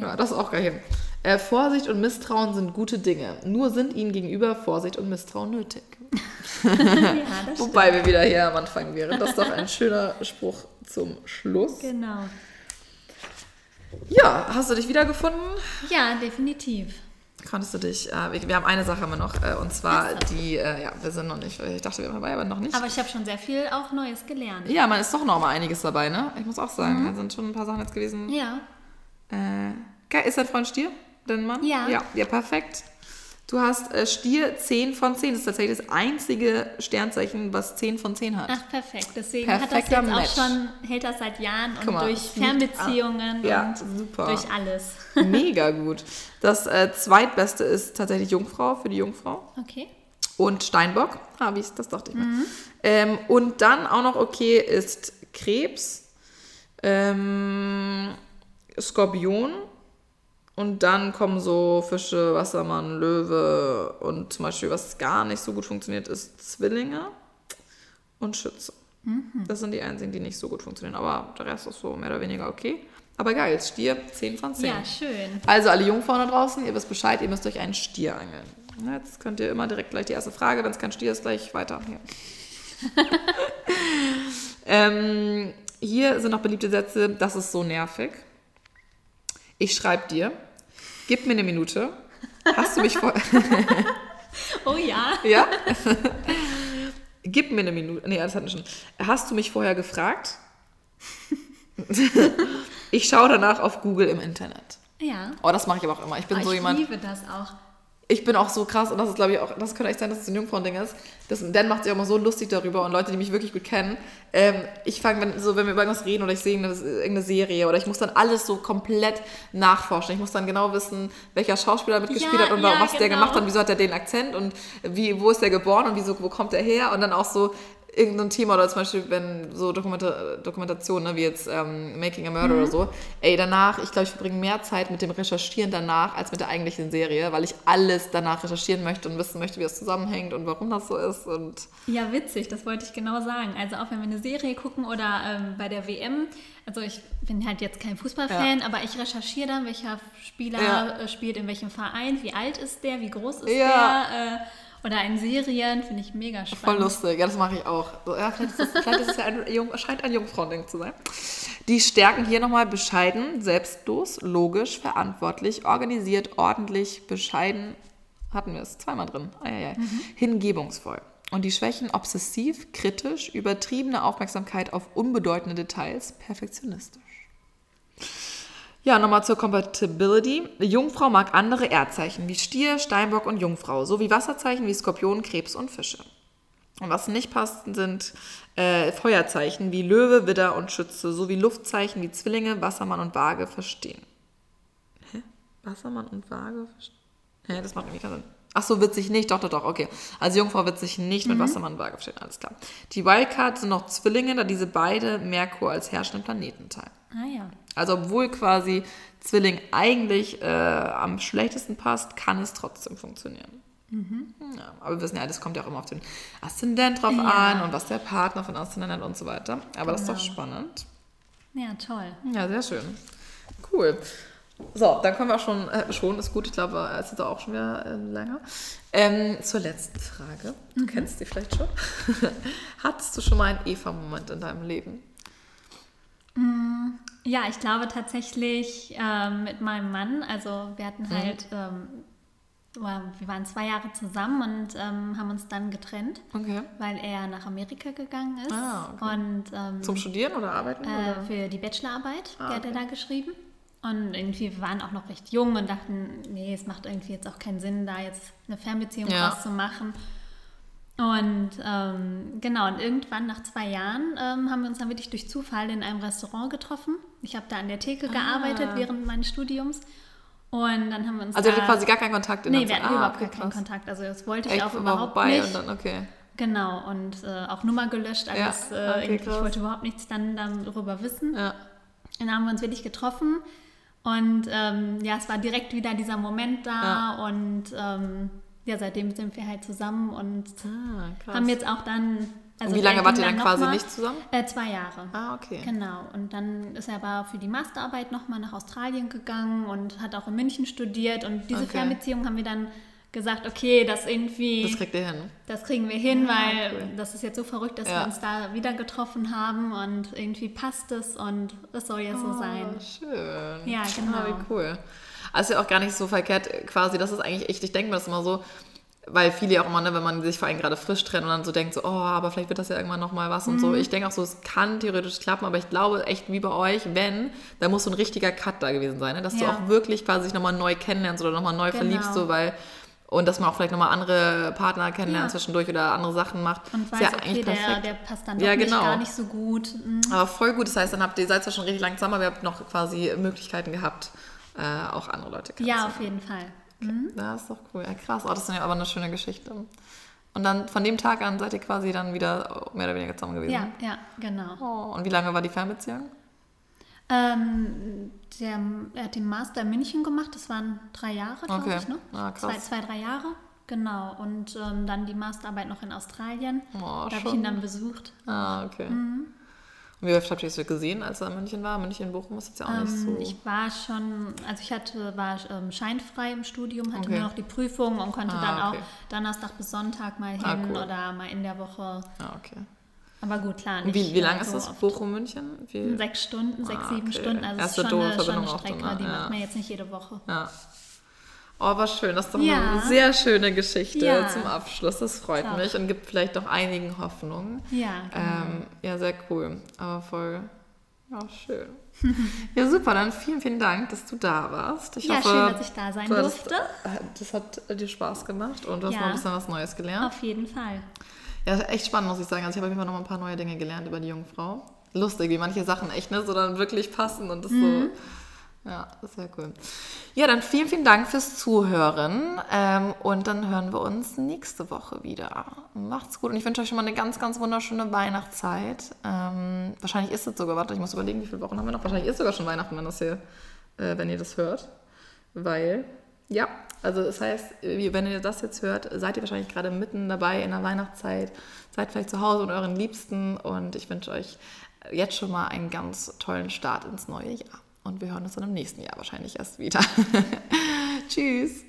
Ja, das ist auch geil. Äh, Vorsicht und Misstrauen sind gute Dinge. Nur sind ihnen gegenüber Vorsicht und Misstrauen nötig. (laughs) ja, Wobei wir wieder hier am Anfang wären. Das ist doch ein schöner Spruch zum Schluss. Genau. Ja, hast du dich wiedergefunden? Ja, definitiv. Konntest du dich, äh, wir, wir haben eine Sache immer noch, äh, und zwar die, äh, ja, wir sind noch nicht, ich dachte, wir waren dabei, aber noch nicht. Aber ich habe schon sehr viel auch Neues gelernt. ja, man ist doch noch mal einiges dabei, ne? Ich muss auch sagen, da sind schon ein paar Sachen jetzt gewesen. Ja. Äh, ist dein Freund Stier, dein Mann? Ja. Ja, ja perfekt. Du hast äh, Stier 10 von 10. Das ist tatsächlich das einzige Sternzeichen, was 10 von 10 hat. Ach, perfekt. Deswegen hat das Perfekter jetzt Match. auch schon, hält das seit Jahren und mal, durch Fernbeziehungen Ja, und super. durch alles. (laughs) Mega gut. Das äh, zweitbeste ist tatsächlich Jungfrau für die Jungfrau. Okay. Und Steinbock. Ah, wie ist das dachte ich mir. Ähm, und dann auch noch okay ist Krebs, ähm, Skorpion und dann kommen so Fische, Wassermann, Löwe und zum Beispiel, was gar nicht so gut funktioniert, ist Zwillinge und Schütze. Das sind die einzigen, die nicht so gut funktionieren, aber der Rest ist so mehr oder weniger okay. Aber geil, Stier 10 von 10. Ja, schön. Also alle Jungfrauen da draußen, ihr wisst Bescheid, ihr müsst euch einen Stier angeln. Jetzt könnt ihr immer direkt gleich die erste Frage, wenn es kein Stier ist, gleich weiter. Hier, (laughs) ähm, hier sind noch beliebte Sätze, das ist so nervig. Ich schreibe dir, gib mir eine Minute. Hast du mich vor... (laughs) Oh ja. (laughs) ja? gib mir eine Minute. Nee, das hatten wir schon. Hast du mich vorher gefragt? (laughs) ich schaue danach auf Google im Internet. Ja. Oh, das mache ich aber auch immer. Ich bin Aber so ich jemand... liebe das auch. Ich bin auch so krass und das ist, glaube ich, auch, das könnte echt sein, dass es ein Jungfrauen-Ding ist. Das, Dan macht sich auch immer so lustig darüber und Leute, die mich wirklich gut kennen. Ähm, ich fange, wenn, so, wenn wir über irgendwas reden oder ich sehe irgendeine, Serie oder ich muss dann alles so komplett nachforschen. Ich muss dann genau wissen, welcher Schauspieler mitgespielt Ja, hat und ja, was der genau. gemacht hat, wieso hat er den Akzent und wie, wo ist der geboren und wieso, wo kommt er her und dann auch so irgendein Thema oder zum Beispiel, wenn so Dokumenta Dokumentationen, ne, wie jetzt ähm, Making a Murder Mhm. oder so, ey, danach, ich glaube, ich verbringe mehr Zeit mit dem Recherchieren danach als mit der eigentlichen Serie, weil ich alles danach recherchieren möchte und wissen möchte, wie das zusammenhängt und warum das so ist und Ja, witzig, das wollte ich genau sagen. Also auch wenn wir eine Serie gucken oder ähm, bei der WM, also ich bin halt jetzt kein Fußballfan, aber ich recherchiere dann, welcher Spieler Ja. äh, spielt in welchem Verein, wie alt ist der, wie groß ist Ja. der. Äh, oder in Serien, finde ich mega spannend. Voll lustig, ja, das mache ich auch. Ja, vielleicht ist es, vielleicht ist es ja ein, Jung, scheint ein Jungfrauending zu sein. Die Stärken hier nochmal bescheiden, selbstlos, logisch, verantwortlich, organisiert, ordentlich, bescheiden. Hatten wir es zweimal drin. Eieiei. Hingebungsvoll. Und die Schwächen obsessiv, kritisch, übertriebene Aufmerksamkeit auf unbedeutende Details, perfektionistisch. Ja, nochmal zur Compatibility. Die Jungfrau mag andere Erdzeichen wie Stier, Steinbock und Jungfrau, sowie Wasserzeichen wie Skorpion, Krebs und Fische. Und was nicht passt, sind äh, Feuerzeichen wie Löwe, Widder und Schütze, sowie Luftzeichen wie Zwillinge, Wassermann und Waage verstehen. Hä? Wassermann und Waage verstehen? Hä, das macht irgendwie keinen Sinn. Ach so, wird sich nicht, doch, doch, doch, okay. Also Jungfrau wird sich nicht mit Wassermann und Waage verstehen, alles klar. Die Wildcard sind noch Zwillinge, da diese beide Merkur als herrschenden Planeten teilen. Ah ja. Also obwohl quasi Zwilling eigentlich äh, am schlechtesten passt, kann es trotzdem funktionieren. Ja, aber wir wissen ja, das kommt ja auch immer auf den Aszendent drauf Ja. an und was der Partner von Aszendent hat und so weiter. Aber das ist doch Genau. spannend. Ja, toll. Ja, sehr schön. Cool. So, dann kommen wir auch schon, äh, schon ist gut, ich glaube, es ist auch schon wieder äh, länger. Ähm, zur letzten Frage. Du kennst die vielleicht schon. (laughs) Hattest du schon mal einen Eva-Moment in deinem Leben? Ja, ich glaube tatsächlich ähm, mit meinem Mann. Also wir Mhm. hatten halt, ähm, wow, wir waren zwei Jahre zusammen und ähm, haben uns dann getrennt, Okay. weil er nach Amerika gegangen ist. Ah, okay. Und ähm, Zum Studieren oder Arbeiten? äh, oder? für die Bachelorarbeit, Ah, die hat er da geschrieben. Und irgendwie, wir waren auch noch recht jung und dachten, nee, es macht irgendwie jetzt auch keinen Sinn, da jetzt eine Fernbeziehung Ja. draus zu machen. Und ähm, genau, und irgendwann nach zwei Jahren ähm, haben wir uns dann wirklich durch Zufall in einem Restaurant getroffen. Ich habe da an der Theke gearbeitet während meines Studiums. Und dann haben wir uns. Also, da, quasi gar keinen Kontakt in Nee, wir hatten Ah, überhaupt okay, gar keinen krass. Kontakt. Also, das wollte ich Echt, auch überhaupt vorbei nicht. und dann, okay. Genau, und äh, auch Nummer gelöscht, alles. Ja, äh, okay, irgendwie, ich krass. wollte überhaupt nichts dann darüber wissen. Ja. Und dann haben wir uns wirklich getroffen. Und ähm, ja, es war direkt wieder dieser Moment da. Und ähm, ja, seitdem sind wir halt zusammen und Ah, haben jetzt auch dann. Also und wie lange wart ihr dann quasi mal- nicht zusammen? Äh, zwei Jahre. Ah, okay. Genau. Und dann ist er aber für die Masterarbeit nochmal nach Australien gegangen und hat auch in München studiert. Und diese Okay. Fernbeziehung haben wir dann gesagt, okay, das irgendwie, Das das, kriegt ihr hin. kriegen wir hin, Ja, weil cool. das ist jetzt so verrückt, dass Ja. wir uns da wieder getroffen haben und irgendwie passt es und es soll ja so sein. Oh, schön. Ja, Ah, genau. wie cool. Also ist ja auch gar nicht so verkehrt, quasi, das ist eigentlich echt, ich denke mir das immer so, weil viele ja auch immer, ne, wenn man sich vor allem gerade frisch trennt und dann so denkt, so, oh, aber vielleicht wird das ja irgendwann nochmal was und so. Mhm. Ich denke auch so, es kann theoretisch klappen, aber ich glaube echt, wie bei euch, wenn, da muss so ein richtiger Cut da gewesen sein, ne? dass du Ja. auch wirklich quasi dich nochmal neu kennenlernst oder nochmal neu Genau. verliebst, so, weil, und dass man auch vielleicht nochmal andere Partner kennenlernt Ja. zwischendurch oder andere Sachen macht. Und Ist weiß, ja okay, eigentlich der, perfekt. der passt dann doch Ja, nicht, genau. gar nicht so gut. Mhm. Aber voll gut, das heißt, dann habt ihr, seid zwar schon richtig lang zusammen, aber ihr habt noch quasi Möglichkeiten gehabt, äh, auch andere Leute kennenzulernen. Ja, auf jeden Fall. Ja, ist doch cool. Ja, krass. Oh, das ist ja aber eine schöne Geschichte. Und dann von dem Tag an seid ihr quasi dann wieder mehr oder weniger zusammen gewesen. Ja, ja, genau. Oh, und wie lange war die Fernbeziehung? Ähm, der, er hat den Master in München gemacht, das waren drei Jahre, glaube Okay. ich, ne? Ah, zwei, zwei, drei Jahre, genau. Und ähm, dann die Masterarbeit noch in Australien. Oh, da habe ich ihn dann besucht. Ah, okay. Mhm. Und wie oft habt ihr es so gesehen, als er in München war? München, Bochum ist jetzt ja auch nicht so. Ähm, ich war schon, also ich hatte, war ähm, scheinfrei im Studium, hatte Okay. nur noch die Prüfung und konnte Ah, dann auch okay. Donnerstag bis Sonntag mal hin Ah, cool. oder mal in der Woche. ah, okay. Aber gut, klar. Nicht, wie, wie lang äh, ist so das? oft. Bochum, München? Wie? Sechs Stunden, sechs, Ah, sieben okay. Stunden. Also es ist schon eine, schon eine auch Strecke, die ja. macht man jetzt nicht jede Woche. Ja. Oh, aber schön. Das ist doch Ja. eine sehr schöne Geschichte Ja. zum Abschluss. Das freut Doch. mich und gibt vielleicht auch einigen Hoffnung. Ja, genau. Ähm, ja, sehr cool. Aber voll, ja, schön. (laughs) ja, super. Dann vielen, vielen Dank, dass du da warst. Ich ja, hoffe, schön, dass ich da sein hattest- durfte. äh, Das hat dir Spaß gemacht und du hast Ja. mal ein bisschen was Neues gelernt. Auf jeden Fall. Ja, echt spannend, muss ich sagen. Also ich habe auf jeden Fall noch mal ein paar neue Dinge gelernt über die Jungfrau. Lustig, wie manche Sachen echt ne, so dann wirklich passen und das Mhm. so. Ja, sehr cool. Ja, dann vielen, vielen Dank fürs Zuhören. Ähm, und dann hören wir uns nächste Woche wieder. Macht's gut und ich wünsche euch schon mal eine ganz, ganz wunderschöne Weihnachtszeit. Ähm, wahrscheinlich ist es sogar, warte, ich muss überlegen, wie viele Wochen haben wir noch. Wahrscheinlich ist sogar schon Weihnachten, wenn, das hier, äh, wenn ihr das hört. Weil, ja, also das heißt, wenn ihr das jetzt hört, seid ihr wahrscheinlich gerade mitten dabei in der Weihnachtszeit, seid vielleicht zu Hause mit euren Liebsten und ich wünsche euch jetzt schon mal einen ganz tollen Start ins neue Jahr. Und wir hören uns dann im nächsten Jahr wahrscheinlich erst wieder. (laughs) Tschüss!